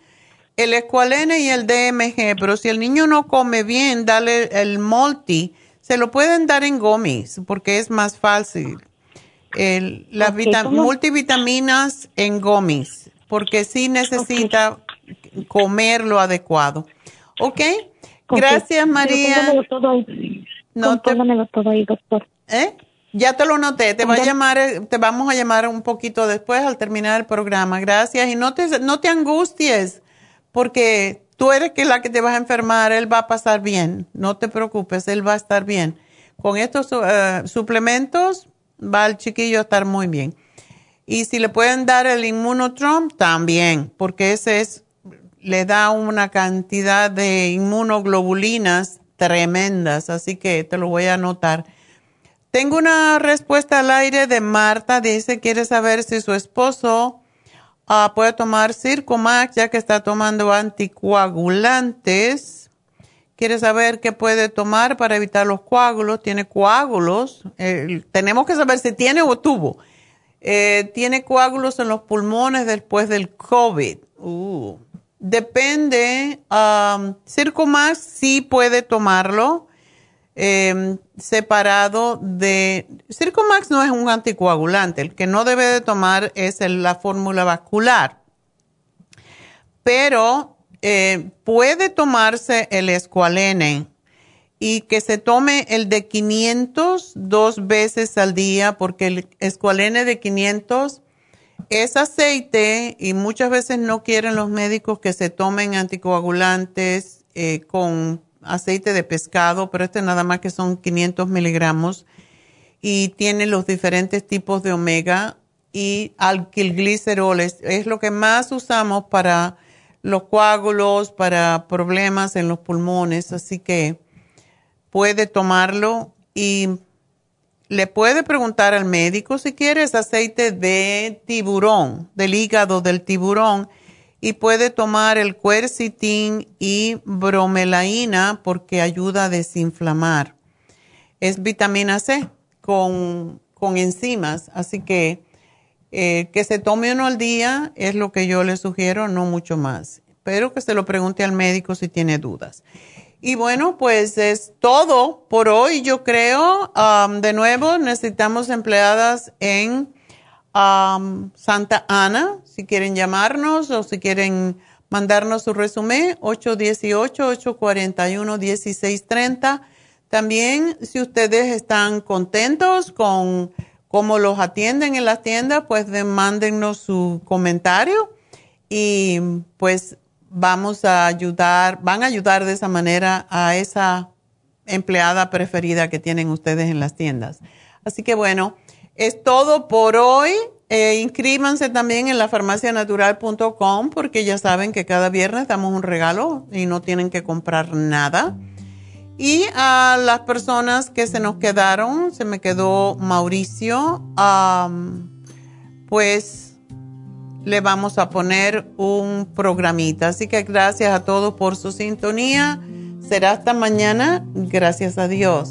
el Escualene y el DMG, pero si el niño no come bien, dale el Multi. Se lo pueden dar en gomis porque es más fácil. El, las multivitaminas en gomis, porque sí necesita comer lo adecuado. ¿Ok? Gracias, María. No te... todo ahí, doctor. ¿Eh? Ya te lo noté, te va a llamar, eh, te vamos a llamar un poquito después al terminar el programa. Gracias y no te no te angusties porque tú eres que la que te vas a enfermar, él va a pasar bien. No te preocupes, él va a estar bien. Con estos eh, suplementos va el chiquillo a estar muy bien. Y si le pueden dar el inmunotrom, también, porque ese es le da una cantidad de inmunoglobulinas tremendas, así que te lo voy a anotar. Tengo una respuesta al aire de Marta, dice, quiere saber si su esposo ah, puede tomar Circomax ya que está tomando anticoagulantes. Quiere saber qué puede tomar para evitar los coágulos. Tiene coágulos. tenemos que saber si tiene o tuvo. Eh, tiene coágulos en los pulmones después del COVID. Uh. Depende, um, Circumax sí puede tomarlo em, separado de... Circumax no es un anticoagulante, el que no debe de tomar es la fórmula vascular, pero eh, puede tomarse el escualene y que se tome el de 500 dos veces al día, porque el escualene de 500 es aceite y muchas veces no quieren los médicos que se tomen anticoagulantes eh, con aceite de pescado, pero este nada más que son 500 miligramos y tiene los diferentes tipos de omega y alquilglicerol es, es lo que más usamos para los coágulos, para problemas en los pulmones, así que puede tomarlo y le puede preguntar al médico si quieres aceite de tiburón, del hígado del tiburón, y puede tomar el quercitin y bromelaína porque ayuda a desinflamar. Es vitamina C con, enzimas, así que eh, que se tome uno al día es lo que yo le sugiero, no mucho más. Pero que se lo pregunte al médico si tiene dudas. Y bueno, pues es todo por hoy, yo creo. Um, de nuevo, necesitamos empleadas en um, Santa Ana, si quieren llamarnos o si quieren mandarnos su resumen, 818-841-1630. También, si ustedes están contentos con cómo los atienden en las tiendas, pues mándennos su comentario y pues vamos a ayudar, van a ayudar de esa manera a esa empleada preferida que tienen ustedes en las tiendas. Así que bueno, es todo por hoy. Eh, inscríbanse también en la farmacianatural.com porque ya saben que cada viernes damos un regalo y no tienen que comprar nada. Y a las personas que se nos quedaron, se me quedó Mauricio, pues le vamos a poner un programita. Así que gracias a todos por su sintonía. será hasta mañana. Gracias a Dios.